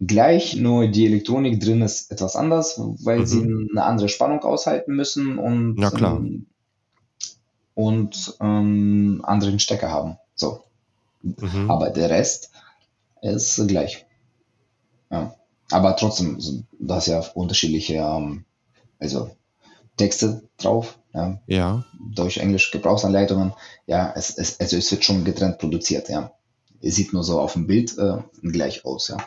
Speaker 2: gleich, nur die Elektronik drin ist etwas anders, weil
Speaker 1: Mhm.
Speaker 2: sie eine andere Spannung aushalten müssen und,
Speaker 1: Ja, klar.
Speaker 2: ähm, und ähm, anderen Stecker haben. So.
Speaker 1: Mhm.
Speaker 2: Aber der Rest ist gleich. Ja. Aber trotzdem, hast ja unterschiedliche ähm, also Texte drauf, ja.
Speaker 1: Ja.
Speaker 2: Deutsch, Englisch, Gebrauchsanleitungen. Ja, es, es, also es wird schon getrennt produziert, ja. Es sieht nur so auf dem Bild äh, gleich aus, ja.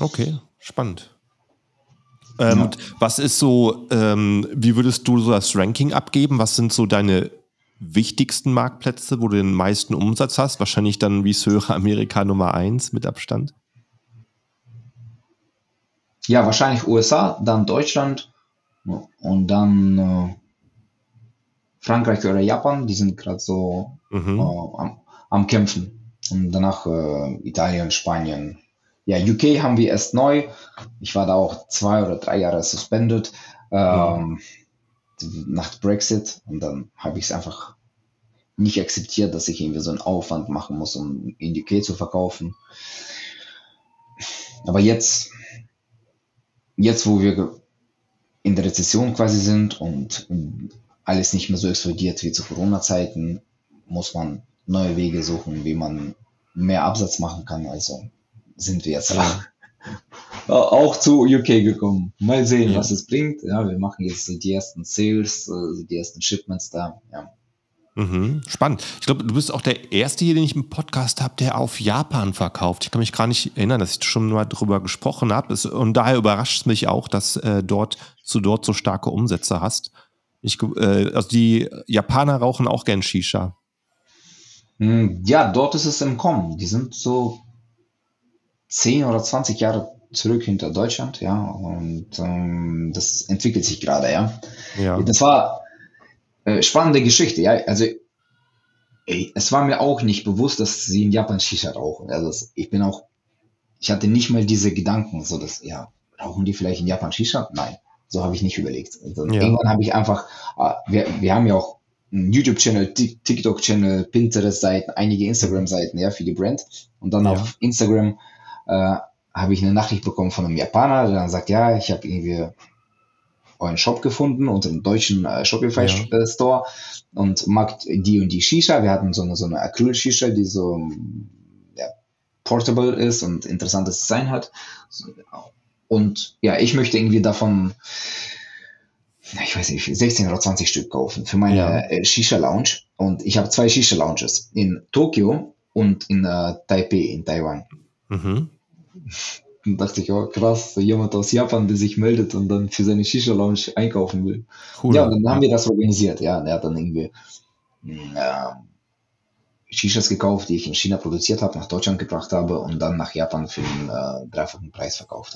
Speaker 1: Okay, spannend. Ähm,
Speaker 2: Ja.
Speaker 1: und Was ist so, ähm, wie würdest du so das Ranking abgeben? Was sind so deine wichtigsten Marktplätze, wo du den meisten Umsatz hast? Wahrscheinlich dann, wie höre, Amerika Nummer eins mit Abstand.
Speaker 2: Ja, wahrscheinlich USA, dann Deutschland und dann äh, Frankreich oder Japan, die sind gerade so
Speaker 1: Mhm.
Speaker 2: äh, am, am Kämpfen. Und danach äh, Italien, Spanien. Ja, UK haben wir erst neu. Ich war da auch zwei oder drei Jahre suspended ähm, nach Brexit und dann habe ich es einfach nicht akzeptiert, dass ich irgendwie so einen Aufwand machen muss, um in UK zu verkaufen. Aber jetzt, jetzt wo wir in der Rezession quasi sind und alles nicht mehr so explodiert wie zu Corona-Zeiten, muss man neue Wege suchen, wie man mehr Absatz machen kann. Also sind wir jetzt auch zu UK gekommen. Mal sehen,
Speaker 1: Ja.
Speaker 2: was es bringt. Ja, wir machen jetzt die ersten Sales, äh, die ersten Shipments da. Ja.
Speaker 1: Mhm. Spannend. Ich glaube, du bist auch der Erste hier, den ich im Podcast habe, der auf Japan verkauft. Ich kann mich gar nicht erinnern, dass ich schon mal drüber gesprochen habe. Und daher überrascht es mich auch, dass äh, dort, du dort so starke Umsätze hast. Ich, äh, also die Japaner rauchen auch gern Shisha.
Speaker 2: Hm, Ja, dort ist es im Kommen. Die sind so 10 oder 20 Jahre zurück hinter Deutschland, ja, und ähm, das entwickelt sich gerade, ja.
Speaker 1: Ja.
Speaker 2: Das war äh, spannende Geschichte, ja. Also ey, es war mir auch nicht bewusst, dass sie in Japan Shisha rauchen. Also das, ich bin auch, ich hatte nicht mal diese Gedanken, so dass, ja, rauchen die vielleicht in Japan Shisha? Nein, so habe ich nicht überlegt. Also
Speaker 1: Ja.
Speaker 2: Irgendwann habe ich einfach, äh, wir, wir haben ja auch YouTube-Channel, Tik- TikTok-Channel, Pinterest-Seiten, einige Instagram-Seiten, ja, für die Brand. Und dann
Speaker 1: Ja.
Speaker 2: auf Instagram äh, habe ich eine Nachricht bekommen von einem Japaner, der dann sagt, ja, ich habe irgendwie euren Shop gefunden unter dem deutschen äh, Shopify
Speaker 1: Ja.
Speaker 2: äh, Store und mag die und die Shisha. Wir hatten so eine, so eine Acryl-Shisha, die so ja, portable ist und interessantes Design hat. Und ja, ich möchte irgendwie davon, ich weiß nicht, 16 oder 20 Stück kaufen für meine
Speaker 1: Ja.
Speaker 2: äh, Shisha-Lounge. Und ich habe zwei Shisha-Lounges in Tokio und in äh, Taipei in Taiwan.
Speaker 1: Mhm.
Speaker 2: Dann dachte ich, oh krass, jemand aus Japan, der sich meldet und dann für seine Shisha-Lounge einkaufen will.
Speaker 1: Cool.
Speaker 2: Ja, und dann haben wir das organisiert. Ja, der hat dann irgendwie ähm, Shishas gekauft, die ich in China produziert habe, nach Deutschland gebracht habe und dann nach Japan für den äh, dreifachen Preis verkauft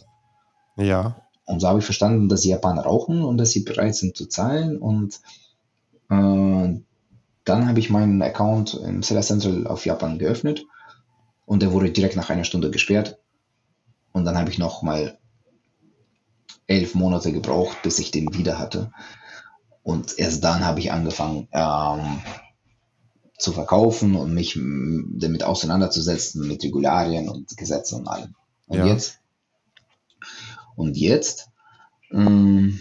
Speaker 2: habe.
Speaker 1: ja.
Speaker 2: Und so habe ich verstanden, dass die Japaner rauchen und dass sie bereit sind zu zahlen. Und äh, dann habe ich meinen Account im Seller Central auf Japan geöffnet und der wurde direkt nach einer Stunde gesperrt. Und dann habe ich noch mal elf Monate gebraucht, bis ich den wieder hatte. Und erst dann habe ich angefangen ähm, zu verkaufen und mich damit auseinanderzusetzen mit Regularien und Gesetzen und allem. Und
Speaker 1: Ja.
Speaker 2: jetzt und jetzt, ähm,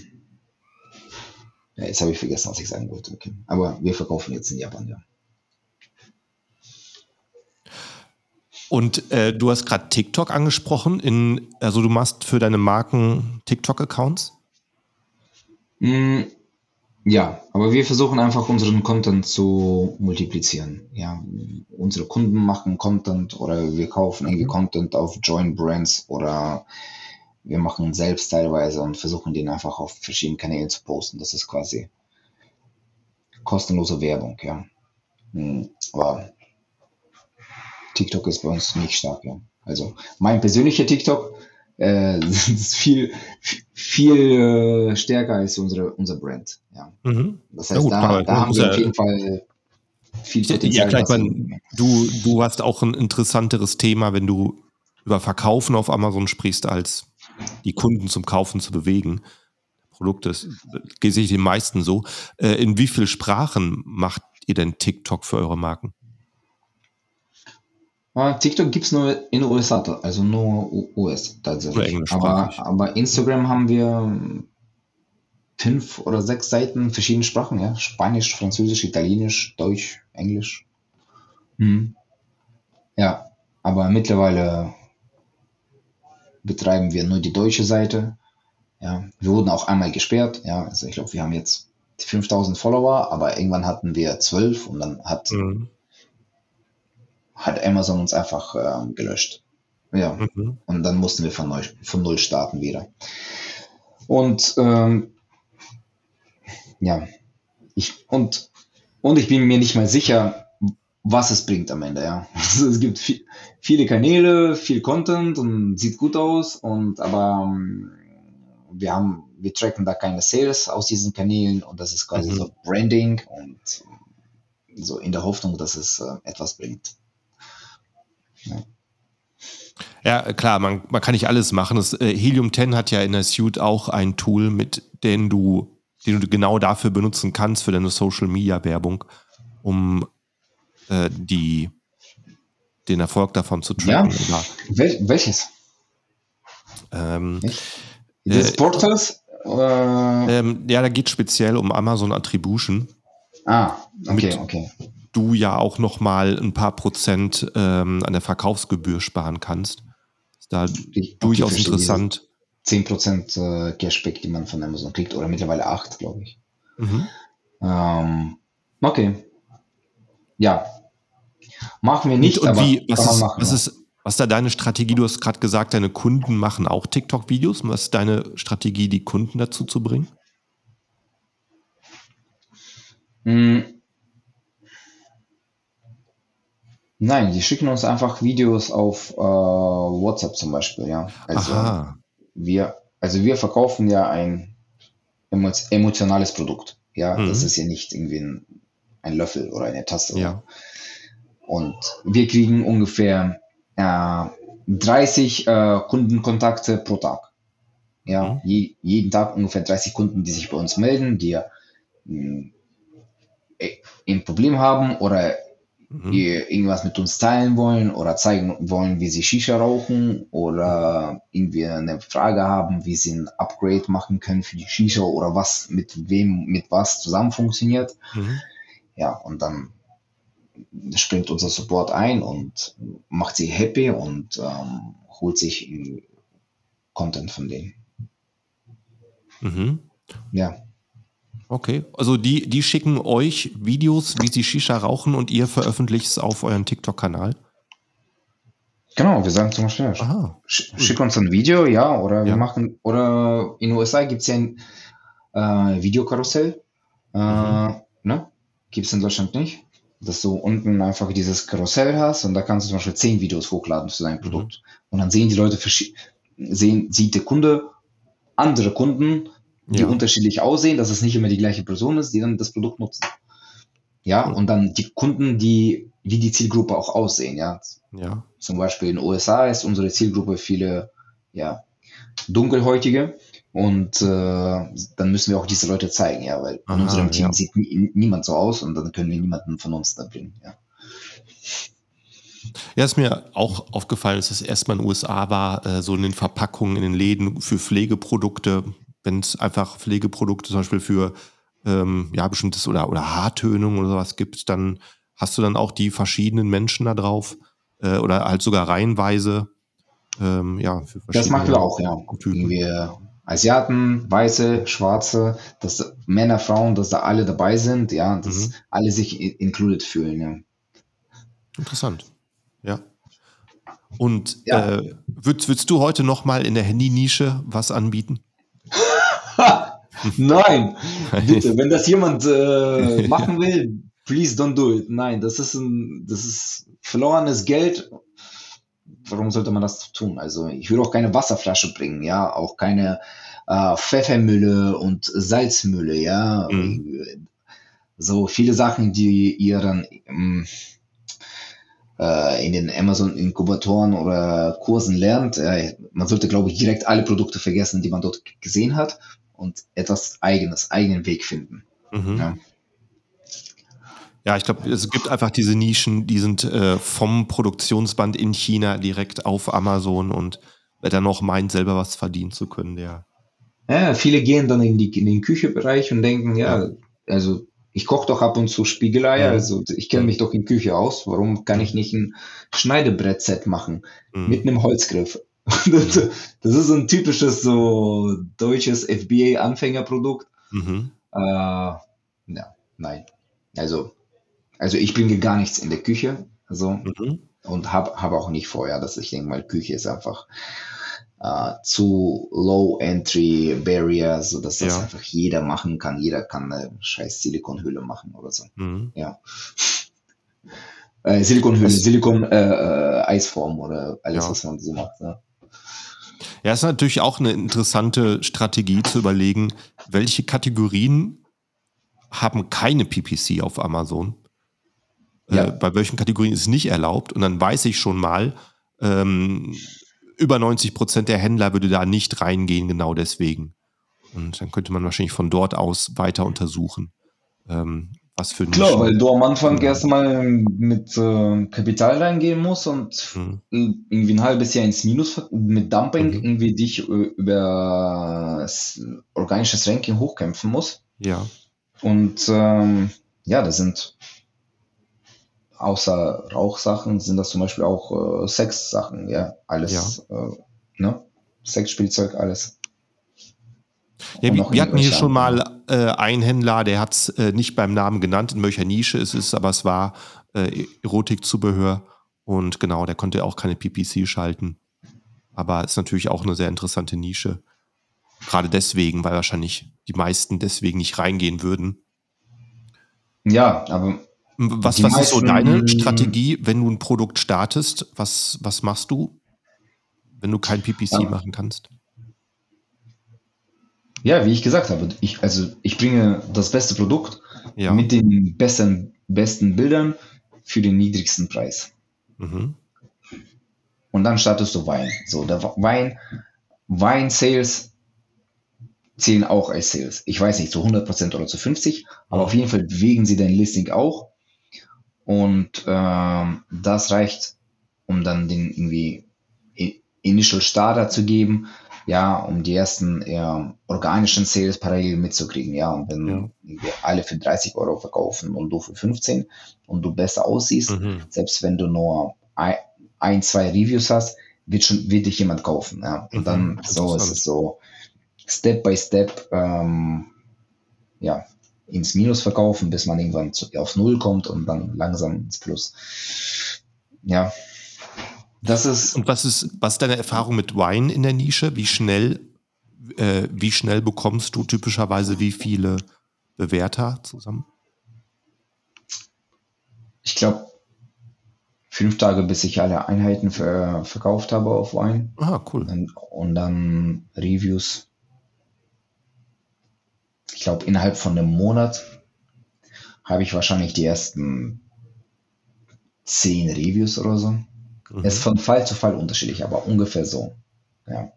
Speaker 2: ja, jetzt habe ich vergessen, was ich sagen wollte. Okay. Aber wir verkaufen jetzt in Japan, ja.
Speaker 1: Und äh, du hast gerade TikTok angesprochen. In, also du machst für deine Marken TikTok-Accounts?
Speaker 2: Mm, Ja, aber wir versuchen einfach unseren Content zu multiplizieren. Ja, unsere Kunden machen Content oder wir kaufen irgendwie Content auf Join Brands oder wir machen selbst teilweise und versuchen den einfach auf verschiedenen Kanälen zu posten. Das ist quasi kostenlose Werbung, ja. Mm, Aber TikTok ist bei uns nicht stark, ja. Also mein persönlicher TikTok äh, *laughs* ist viel, viel äh, stärker als unsere, unser Brand, ja.
Speaker 1: Mhm.
Speaker 2: Das
Speaker 1: Ja
Speaker 2: heißt,
Speaker 1: gut,
Speaker 2: da, da
Speaker 1: man
Speaker 2: haben wir
Speaker 1: ja-
Speaker 2: auf jeden Fall viel
Speaker 1: Ja,
Speaker 2: Potenzial.
Speaker 1: klar, ich
Speaker 2: was
Speaker 1: meine,
Speaker 2: wir-
Speaker 1: du, du hast auch ein interessanteres Thema, wenn du über Verkaufen auf Amazon sprichst, als die Kunden zum Kaufen zu bewegen. Produkte, das geht sich den meisten so. Äh, in wie vielen Sprachen macht ihr denn TikTok für eure Marken?
Speaker 2: TikTok gibt es nur in den USA, also nur US tatsächlich. Aber, aber Instagram haben wir fünf oder sechs Seiten verschiedene Sprachen, ja. Spanisch, Französisch, Italienisch, Deutsch, Englisch. Hm. Ja, aber mittlerweile betreiben wir nur die deutsche Seite. Ja, wir wurden auch einmal gesperrt. Ja, also ich glaube, wir haben jetzt 5000 Follower, aber irgendwann hatten wir 12 und dann hat, mhm. Hat Amazon uns einfach äh, gelöscht. Ja, mhm. und dann mussten wir von, neu, von null starten wieder. Und ähm, ja, ich, und, und ich bin mir nicht mal sicher, was es bringt am Ende, ja. *laughs* Also es gibt viel, viele Kanäle, viel Content und sieht gut aus und aber um, ähm, wir haben, wir tracken da keine Sales aus diesen Kanälen und das ist quasi mhm. so Branding und so in der Hoffnung, dass es äh, etwas bringt.
Speaker 1: Ja. Ja, klar, man, man kann nicht alles machen. Das, äh, Helium 10 hat ja in der Suite auch ein Tool, mit dem du, den du genau dafür benutzen kannst, für deine Social Media Werbung, um äh, die, den Erfolg davon zu tracken.
Speaker 2: Ja. Wel welches?
Speaker 1: Ähm,
Speaker 2: Des äh, Portals?
Speaker 1: Ähm, ja, da geht es speziell um Amazon Attribution.
Speaker 2: Ah, okay, okay.
Speaker 1: Du ja auch noch mal ein paar Prozent ähm, an der Verkaufsgebühr sparen kannst. Ist da ich, durchaus interessant.
Speaker 2: 10% äh, Cashback, die man von Amazon kriegt, oder mittlerweile 8, glaube ich. Mhm. Ähm, okay. Ja, Machen wir nicht,
Speaker 1: und, und wie, was, ist, machen, was ja. ist, was ist da deine Strategie? Du hast gerade gesagt, deine Kunden machen auch TikTok-Videos. Was ist deine Strategie, die Kunden dazu zu bringen?
Speaker 2: Hm. Nein, die schicken uns einfach Videos auf äh, WhatsApp zum Beispiel, ja. Also Aha. wir, also wir verkaufen ja ein emotionales Produkt. Ja, mhm. das ist ja nicht irgendwie ein, ein Löffel oder eine Tasse. Ja. Und wir kriegen ungefähr äh, 30 äh, Kundenkontakte pro Tag. Ja, mhm. je, jeden Tag ungefähr 30 Kunden, die sich bei uns melden, die äh, ein Problem haben oder mhm. irgendwas mit uns teilen wollen oder zeigen wollen, wie sie Shisha rauchen oder irgendwie eine Frage haben, wie sie ein Upgrade machen können für die Shisha oder was mit wem, mit was zusammen funktioniert. Mhm. Ja, und dann springt unser Support ein und macht sie happy und ähm, holt sich Content von denen.
Speaker 1: Mhm.
Speaker 2: Ja.
Speaker 1: Okay, also die, die schicken euch Videos, wie sie Shisha rauchen und ihr veröffentlicht es auf euren TikTok-Kanal?
Speaker 2: Genau, wir sagen zum Beispiel, Aha. schick uns ein Video, ja, oder wir ja. machen, oder in den USA gibt es ja ein äh, Videokarussell, äh, mhm. ne? Gibt es in Deutschland nicht dass du unten einfach dieses Karussell hast und da kannst du zum Beispiel zehn Videos hochladen zu deinem mhm. Produkt. Mhm. Und dann sehen die Leute, sehen, sieht der Kunde andere Kunden, die ja. unterschiedlich aussehen, dass es nicht immer die gleiche Person ist, die dann das Produkt nutzen. Ja, und dann die Kunden, die, wie die Zielgruppe auch aussehen, ja.
Speaker 1: Ja.
Speaker 2: Zum Beispiel in den USA ist unsere Zielgruppe viele, ja, dunkelhäutige und äh, dann müssen wir auch diese Leute zeigen, ja, weil Aha, in unserem Team ja. sieht nie, niemand so aus und dann können wir niemanden von uns da bringen, ja.
Speaker 1: Ja, ist mir auch aufgefallen, dass es erstmal in den USA war, äh, so in den Verpackungen, in den Läden für Pflegeprodukte, wenn es einfach Pflegeprodukte zum Beispiel für ähm, ja, bestimmtes oder, oder Haartönung oder sowas gibt, dann hast du dann auch die verschiedenen Menschen da drauf äh, oder halt sogar reihenweise. Ähm, ja,
Speaker 2: für das machen wir auch, ja. Typen. Wir Asiaten, Weiße, Schwarze, dass Männer, Frauen, dass da alle dabei sind, ja, dass mhm. alle sich included fühlen. Ja.
Speaker 1: Interessant. Ja. Und ja. Äh, würdest, würdest du heute noch mal in der Handy-Nische was anbieten? *laughs*
Speaker 2: Nein, bitte, wenn das jemand äh, *laughs* machen will, please don't do it. Nein, das ist ein, das ist verlorenes Geld warum sollte man das tun? Also ich würde auch keine Wasserflasche bringen, ja, auch keine äh, Pfeffermülle und Salzmülle, ja. Mhm. So viele Sachen, die ihr dann ähm, äh, in den Amazon-Inkubatoren oder Kursen lernt. Äh, man sollte, glaube ich, direkt alle Produkte vergessen, die man dort gesehen hat und etwas eigenes, eigenen Weg finden. Mhm. Ja.
Speaker 1: Ja, ich glaube, es gibt einfach diese Nischen, die sind äh, vom Produktionsband in China direkt auf Amazon und wer dann noch meint, selber was verdienen zu können, der.
Speaker 2: Ja, viele gehen dann in, die, in den Küchebereich und denken, ja, ja. also ich koche doch ab und zu Spiegeleier, mhm. also ich kenne mich doch in Küche aus, warum kann ich nicht ein Schneidebrettset machen mhm. mit einem Holzgriff? Das, ist ein typisches so deutsches FBA-Anfängerprodukt. Mhm. Äh, ja, nein. Also, also ich bringe gar nichts in der Küche, also mhm. und habe hab auch nicht vorher, dass ich denke mal, Küche ist einfach äh, zu low entry barrier, so dass das ja. einfach jeder machen kann. Jeder kann eine scheiß Silikonhülle machen oder so. Mhm. Ja. Äh, Silikonhülle, Silikon äh, äh, Eisform oder alles, ja. was man so macht. Ja.
Speaker 1: Ja, ist natürlich auch eine interessante Strategie zu überlegen, welche Kategorien haben keine PPC auf Amazon. Äh, ja. Äh, bei welchen Kategorien ist es nicht erlaubt? Und dann weiß ich schon mal, ähm, über 90 Prozent der Händler würde da nicht reingehen, genau deswegen. Und dann könnte man wahrscheinlich von dort aus weiter untersuchen, ähm, was für
Speaker 2: Klar, weil du am Anfang mhm. erstmal mit äh, Kapital reingehen musst und mhm. irgendwie ein halbes Jahr ins Minus mit Dumping mhm. irgendwie dich äh, über organisches Ranking hochkämpfen musst.
Speaker 1: Ja.
Speaker 2: Und ähm, ja, das sind außer Rauchsachen sind das zum Beispiel auch äh, Sexsachen, ja, alles, ja. Äh, ne? Sexspielzeug, alles.
Speaker 1: Ja, wir, wir hatten hier schon mal äh, einen Händler, der hat es äh, nicht beim Namen genannt, in welcher Nische es ist, aber es war äh, Erotikzubehör und genau, der konnte auch keine PPC schalten. Aber ist natürlich auch eine sehr interessante Nische. Gerade deswegen, weil wahrscheinlich die meisten deswegen nicht reingehen würden.
Speaker 2: Ja, aber.
Speaker 1: Was, was ist so deine Strategie, wenn du ein Produkt startest? Was, was machst du, wenn du kein PPC ja. machen kannst?
Speaker 2: Ja, wie ich gesagt habe, ich, also ich bringe das beste Produkt ja. mit den besten, besten Bildern für den niedrigsten Preis. Mhm. Und dann startest du Wein. So, der Wein, Wein-Sales zählen auch als Sales. Ich weiß nicht, zu 100% oder zu 50%, aber auf jeden Fall bewegen sie dein Listing auch. Und ähm, das reicht, um dann den irgendwie Initial Starter zu geben, ja, um die ersten ja, organischen Sales parallel mitzukriegen, ja. Und wenn ja. wir alle für 30 Euro verkaufen und du für 15 und du besser aussiehst, mhm. selbst wenn du nur ein, ein, zwei Reviews hast, wird schon, wird dich jemand kaufen, ja. Und mhm. dann so ist es so Step by Step, ähm, ja, ins Minus verkaufen, bis man irgendwann zu, auf Null kommt und dann langsam ins Plus. Ja,
Speaker 1: das ist. Und was ist, was ist deine Erfahrung mit Wine in der Nische? Wie schnell, äh, wie schnell bekommst du typischerweise wie viele Bewerter zusammen?
Speaker 2: Ich glaube, fünf Tage, bis ich alle Einheiten ver verkauft habe auf Wine.
Speaker 1: Ah, cool.
Speaker 2: Und, und dann Reviews. Ich glaube, innerhalb von einem Monat habe ich wahrscheinlich die ersten zehn Reviews oder so. Mhm. Ist von Fall zu Fall unterschiedlich, aber ungefähr so. Ja.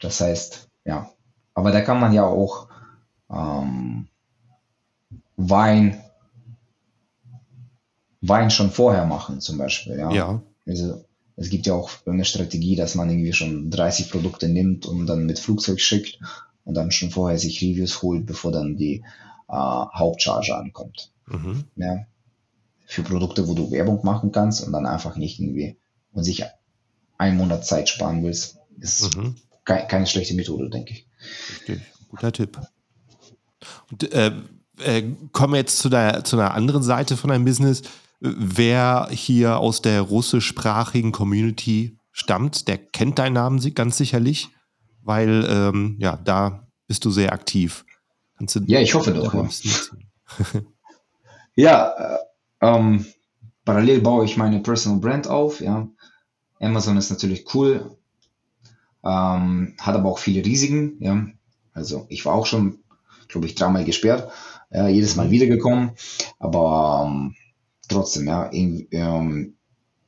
Speaker 2: Das heißt, ja. Aber da kann man ja auch ähm, Wein, Wein schon vorher machen, zum Beispiel. Ja.
Speaker 1: ja.
Speaker 2: Also, es gibt ja auch eine Strategie, dass man irgendwie schon 30 Produkte nimmt und dann mit Flugzeug schickt und dann schon vorher sich Reviews holt, bevor dann die äh, Hauptcharge ankommt. Mhm. Ja für Produkte, wo du Werbung machen kannst und dann einfach nicht irgendwie und sich einen Monat Zeit sparen willst, ist mhm. ke keine schlechte Methode, denke ich.
Speaker 1: Richtig, guter Tipp. Und, äh, äh, kommen wir jetzt zu, der, zu einer anderen Seite von deinem Business. Wer hier aus der russischsprachigen Community stammt, der kennt deinen Namen ganz sicherlich, weil ähm, ja, da bist du sehr aktiv.
Speaker 2: ja, ich hoffe doch. ja, *laughs* ähm, parallel baue ich meine Personal Brand auf. Ja. Amazon ist natürlich cool, ähm, hat aber auch viele Risiken. Ja. Also ich war auch schon, glaube ich, dreimal gesperrt, ja, jedes Mal wiedergekommen, aber ähm, trotzdem, ja, in, ähm,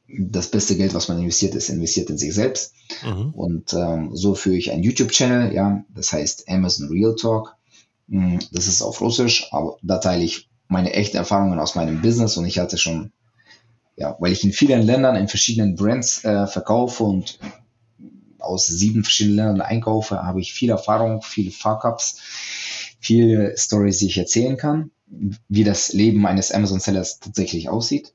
Speaker 2: das beste Geld, was man investiert, ist investiert in sich selbst. Mhm. Und ähm, so führe ich einen YouTube-Channel, ja, das heißt Amazon Real Talk. Mm, das ist auf Russisch, aber da teile ich meine echten Erfahrungen aus meinem Business und ich hatte schon, ja, weil ich in vielen Ländern in verschiedenen Brands äh, verkaufe und aus sieben verschiedenen Ländern einkaufe, habe ich viel Erfahrung, viele Fuck-Ups, viele Stories, die ich erzählen kann, wie das Leben eines Amazon-Sellers tatsächlich aussieht.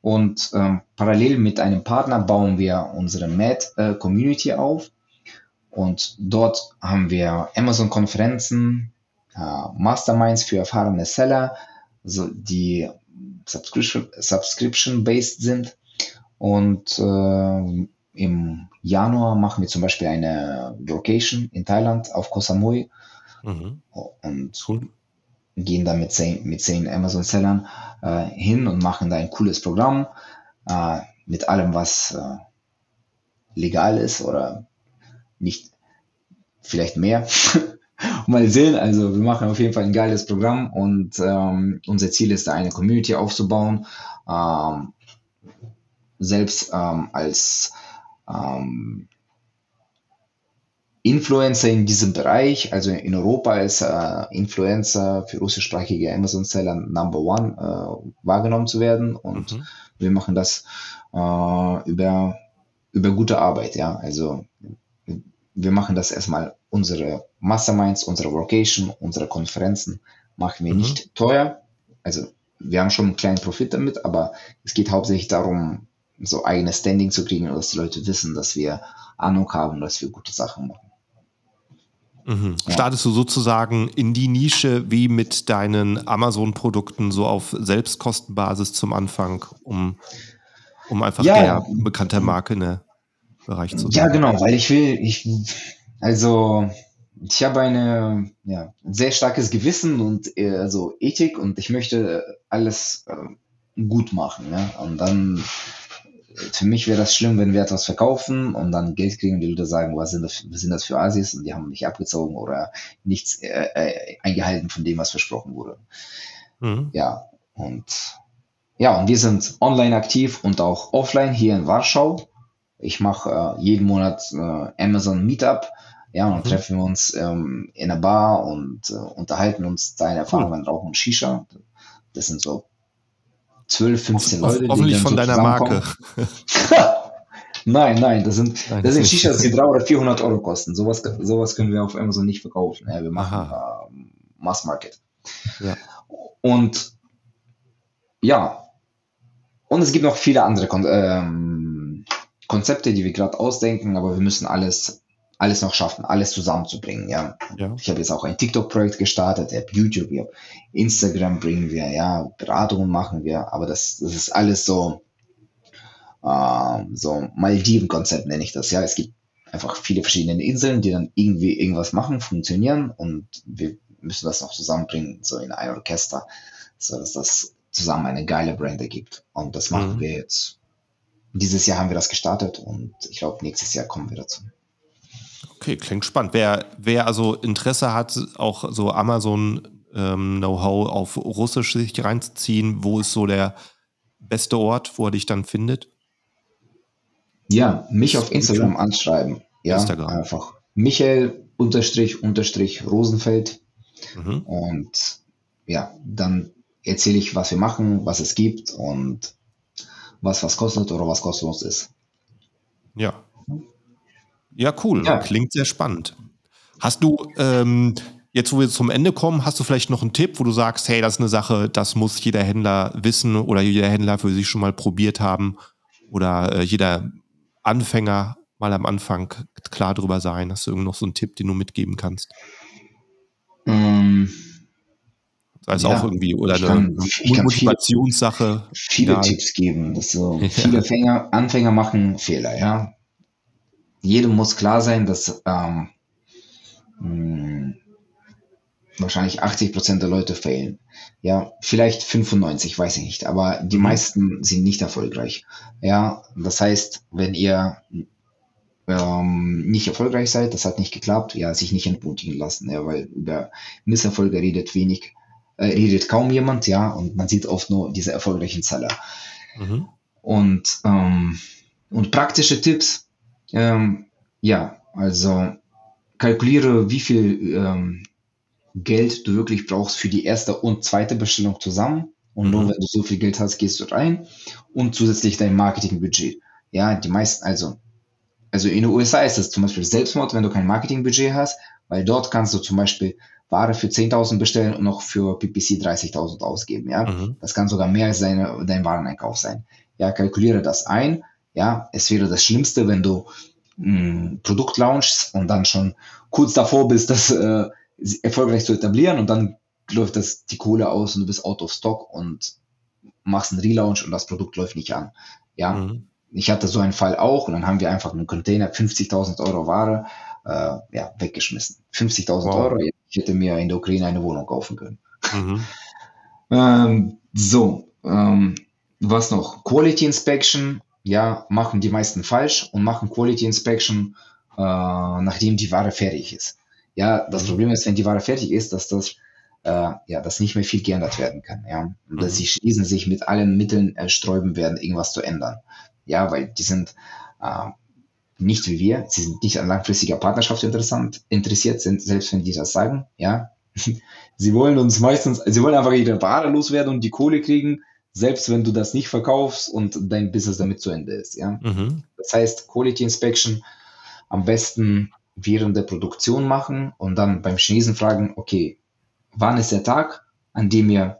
Speaker 2: Und ähm, parallel mit einem Partner bauen wir unsere Mad-Community äh, auf. Und dort haben wir Amazon-Konferenzen, äh, Masterminds für erfahrene Seller, also die Subscription-based sind. Und äh, im Januar machen wir zum Beispiel eine Location in Thailand auf Koh Samui mhm. und cool. gehen da mit zehn, mit zehn Amazon-Sellern äh, hin und machen da ein cooles Programm äh, mit allem, was äh, legal ist oder nicht, vielleicht mehr. *laughs* Mal sehen, also wir machen auf jeden Fall ein geiles Programm und ähm, unser Ziel ist da eine Community aufzubauen. Ähm, selbst ähm, als ähm, Influencer in diesem Bereich, also in Europa ist äh, Influencer für russischsprachige Amazon-Seller Number One äh, wahrgenommen zu werden und mhm. wir machen das äh, über, über gute Arbeit, ja, also wir machen das erstmal unsere Masterminds, unsere Vocation, unsere Konferenzen machen wir mhm. nicht teuer, also wir haben schon einen kleinen Profit damit, aber es geht hauptsächlich darum, so eigenes Standing zu kriegen und dass die Leute wissen, dass wir Ahnung haben, dass wir gute Sachen machen.
Speaker 1: Mhm. Ja. Startest du sozusagen in die Nische wie mit deinen Amazon-Produkten so auf Selbstkostenbasis zum Anfang, um, um einfach ja. der bekannte Marke in der Bereich zu
Speaker 2: sein? Ja, genau, weil ich will, ich, also ich habe eine ja, sehr starkes Gewissen und äh, also Ethik und ich möchte alles äh, gut machen. Ja? Und dann für mich wäre das schlimm, wenn wir etwas verkaufen und dann Geld kriegen und die Leute sagen, was sind das, was sind das für Asis und die haben nicht abgezogen oder nichts äh, äh, eingehalten von dem, was versprochen wurde. Mhm. Ja, und ja, und wir sind online aktiv und auch offline hier in Warschau. Ich mache äh, jeden Monat äh, Amazon Meetup. Ja, und dann mhm. treffen wir uns ähm, in einer Bar und äh, unterhalten uns deine Erfahrungen, cool. rauchen Shisha. Das sind so 12, 15 Leute.
Speaker 1: Hoffentlich von so deiner Marke. *laughs*
Speaker 2: nein, nein, das sind, nein, das sind Shishas, die *laughs* 300 oder 400 Euro kosten. Sowas, sowas können wir auf Amazon nicht verkaufen. Ja, wir machen äh, Mass Market. Ja. Und ja, und es gibt noch viele andere Kon ähm, Konzepte, die wir gerade ausdenken, aber wir müssen alles alles noch schaffen, alles zusammenzubringen. Ja, ja. ich habe jetzt auch ein TikTok-Projekt gestartet, App YouTube, ja. Instagram bringen wir, ja, Beratungen machen wir, aber das, das ist alles so, äh, so Maldiven-Konzept nenne ich das. Ja, es gibt einfach viele verschiedene Inseln, die dann irgendwie irgendwas machen, funktionieren und wir müssen das noch zusammenbringen, so in ein Orchester, so dass das zusammen eine geile Brand ergibt. Und das machen mhm. wir jetzt. Dieses Jahr haben wir das gestartet und ich glaube, nächstes Jahr kommen wir dazu.
Speaker 1: Okay, klingt spannend. Wer, wer also Interesse hat, auch so Amazon ähm, Know-how auf Russisch sich reinzuziehen, wo ist so der beste Ort, wo er dich dann findet?
Speaker 2: Ja, mich auf Instagram anschreiben. Ja, Instagram. einfach. Michael unterstrich unterstrich Rosenfeld. Mhm. Und ja, dann erzähle ich, was wir machen, was es gibt und was was kostet oder was kostenlos ist.
Speaker 1: Ja, ja, cool. Ja. Klingt sehr spannend. Hast du, ähm, jetzt wo wir zum Ende kommen, hast du vielleicht noch einen Tipp, wo du sagst, hey, das ist eine Sache, das muss jeder Händler wissen oder jeder Händler für sich schon mal probiert haben oder äh, jeder Anfänger mal am Anfang klar drüber sein? Hast du irgend noch so einen Tipp, den du mitgeben kannst? Mm. Also ja, auch irgendwie oder eine kann, Motivationssache.
Speaker 2: Viele, viele Tipps geben. Dass so. Viele Fänger, Anfänger machen Fehler, ja jedem muss klar sein, dass ähm, mh, hm, wahrscheinlich 80 Prozent der Leute fehlen. Ja, vielleicht 95, weiß ich nicht, aber die mhm. meisten sind nicht erfolgreich. Ja, das heißt, wenn ihr ähm, nicht erfolgreich seid, das hat nicht geklappt, ja, sich nicht entmutigen lassen, ja, weil über Misserfolge redet wenig, äh, redet kaum jemand, ja, und man sieht oft nur diese erfolgreichen Zeller. Mhm. Und, ähm, und praktische Tipps, ähm, ja, also kalkuliere, wie viel ähm, Geld du wirklich brauchst für die erste und zweite Bestellung zusammen. Und mhm. nur wenn du so viel Geld hast, gehst du rein. Und zusätzlich dein Marketingbudget. Ja, die meisten, also, also in den USA ist das zum Beispiel Selbstmord, wenn du kein Marketingbudget hast, weil dort kannst du zum Beispiel Ware für 10.000 bestellen und noch für PPC 30.000 ausgeben. Ja, mhm. das kann sogar mehr als deine, dein Wareneinkauf sein. Ja, kalkuliere das ein. Ja, es wäre das Schlimmste, wenn du ein Produkt launchst und dann schon kurz davor bist, das äh, erfolgreich zu etablieren und dann läuft das die Kohle aus und du bist out of stock und machst einen Relaunch und das Produkt läuft nicht an. Ja, mhm. ich hatte so einen Fall auch und dann haben wir einfach einen Container 50.000 Euro Ware äh, ja, weggeschmissen. 50.000 wow. Euro, ich hätte mir in der Ukraine eine Wohnung kaufen können. Mhm. *laughs* ähm, so, ähm, was noch? Quality Inspection, ja, machen die meisten falsch und machen Quality Inspection, äh, nachdem die Ware fertig ist. Ja, das mhm. Problem ist, wenn die Ware fertig ist, dass das äh, ja, dass nicht mehr viel geändert werden kann. Ja, mhm. dass sie schließen sich mit allen Mitteln äh, sträuben werden, irgendwas zu ändern. Ja, weil die sind äh, nicht wie wir, sie sind nicht an langfristiger Partnerschaft interessant, interessiert sind, selbst wenn die das sagen, ja. *laughs* sie wollen uns meistens, sie wollen einfach ihre Ware loswerden und die Kohle kriegen, selbst wenn du das nicht verkaufst und dein Business damit zu Ende ist, ja. Mhm. Das heißt, Quality Inspection am besten während der Produktion machen und dann beim Chinesen fragen, okay, wann ist der Tag, an dem ihr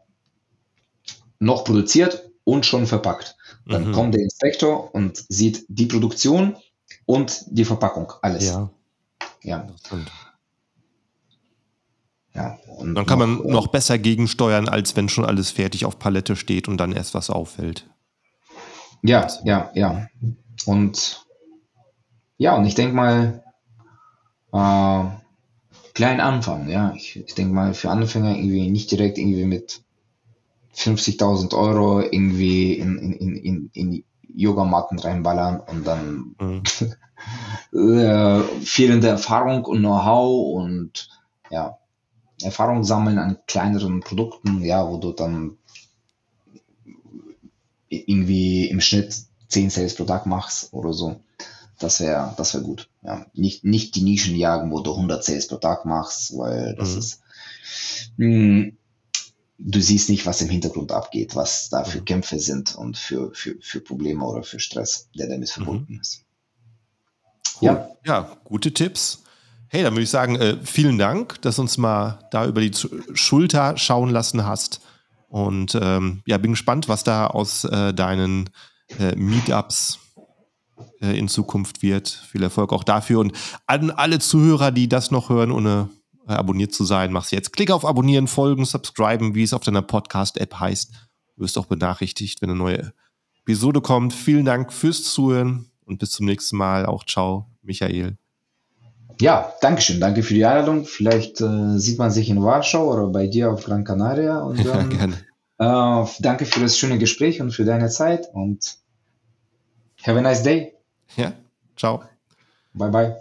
Speaker 2: noch produziert und schon verpackt. Dann mhm. kommt der Inspektor und sieht die Produktion und die Verpackung, alles.
Speaker 1: Ja. Ja. Ja, und dann kann noch, man noch besser gegensteuern, als wenn schon alles fertig auf Palette steht und dann erst was auffällt.
Speaker 2: Ja, ja, ja. Und ja, und ich denke mal, äh, klein anfangen, ja. Ich, ich denke mal, für Anfänger irgendwie nicht direkt irgendwie mit 50.000 Euro irgendwie in, in, in, in Yogamatten reinballern und dann mhm. *laughs* äh, fehlende Erfahrung und Know-how und ja, Erfahrung sammeln an kleineren Produkten, ja, wo du dann irgendwie im Schnitt 10 Sales pro Tag machst oder so. Das wäre das wär gut. Ja. Nicht, nicht die Nischen jagen, wo du 100 Sales pro Tag machst, weil das mhm. ist, mh, hm, du siehst nicht, was im Hintergrund abgeht, was da für mhm. Kämpfe sind und für, für, für Probleme oder für Stress, der damit mhm. verbunden mhm. ist.
Speaker 1: Cool. Ja. ja, gute Tipps. Hey, dann würde ich sagen, äh, vielen Dank, dass du uns mal da über die Schulter schauen lassen hast. Und ähm, ja, bin gespannt, was da aus äh, deinen äh, Meetups äh, in Zukunft wird. Viel Erfolg auch dafür. Und an alle Zuhörer, die das noch hören, ohne äh, abonniert zu sein, mach's jetzt. Klick auf Abonnieren, Folgen, Subscriben, wie es auf deiner Podcast-App heißt. Du wirst auch benachrichtigt, wenn eine neue Episode kommt. Vielen Dank fürs Zuhören und bis zum nächsten Mal. Auch ciao, Michael.
Speaker 2: Ja, danke schön. Danke für die Einladung. Vielleicht äh, sieht man sich in Warschau oder bei dir auf Gran Canaria. Und *laughs* dann, gerne. Äh, danke für das schöne Gespräch und für deine Zeit und have a nice day.
Speaker 1: Ja, ciao.
Speaker 2: Bye bye.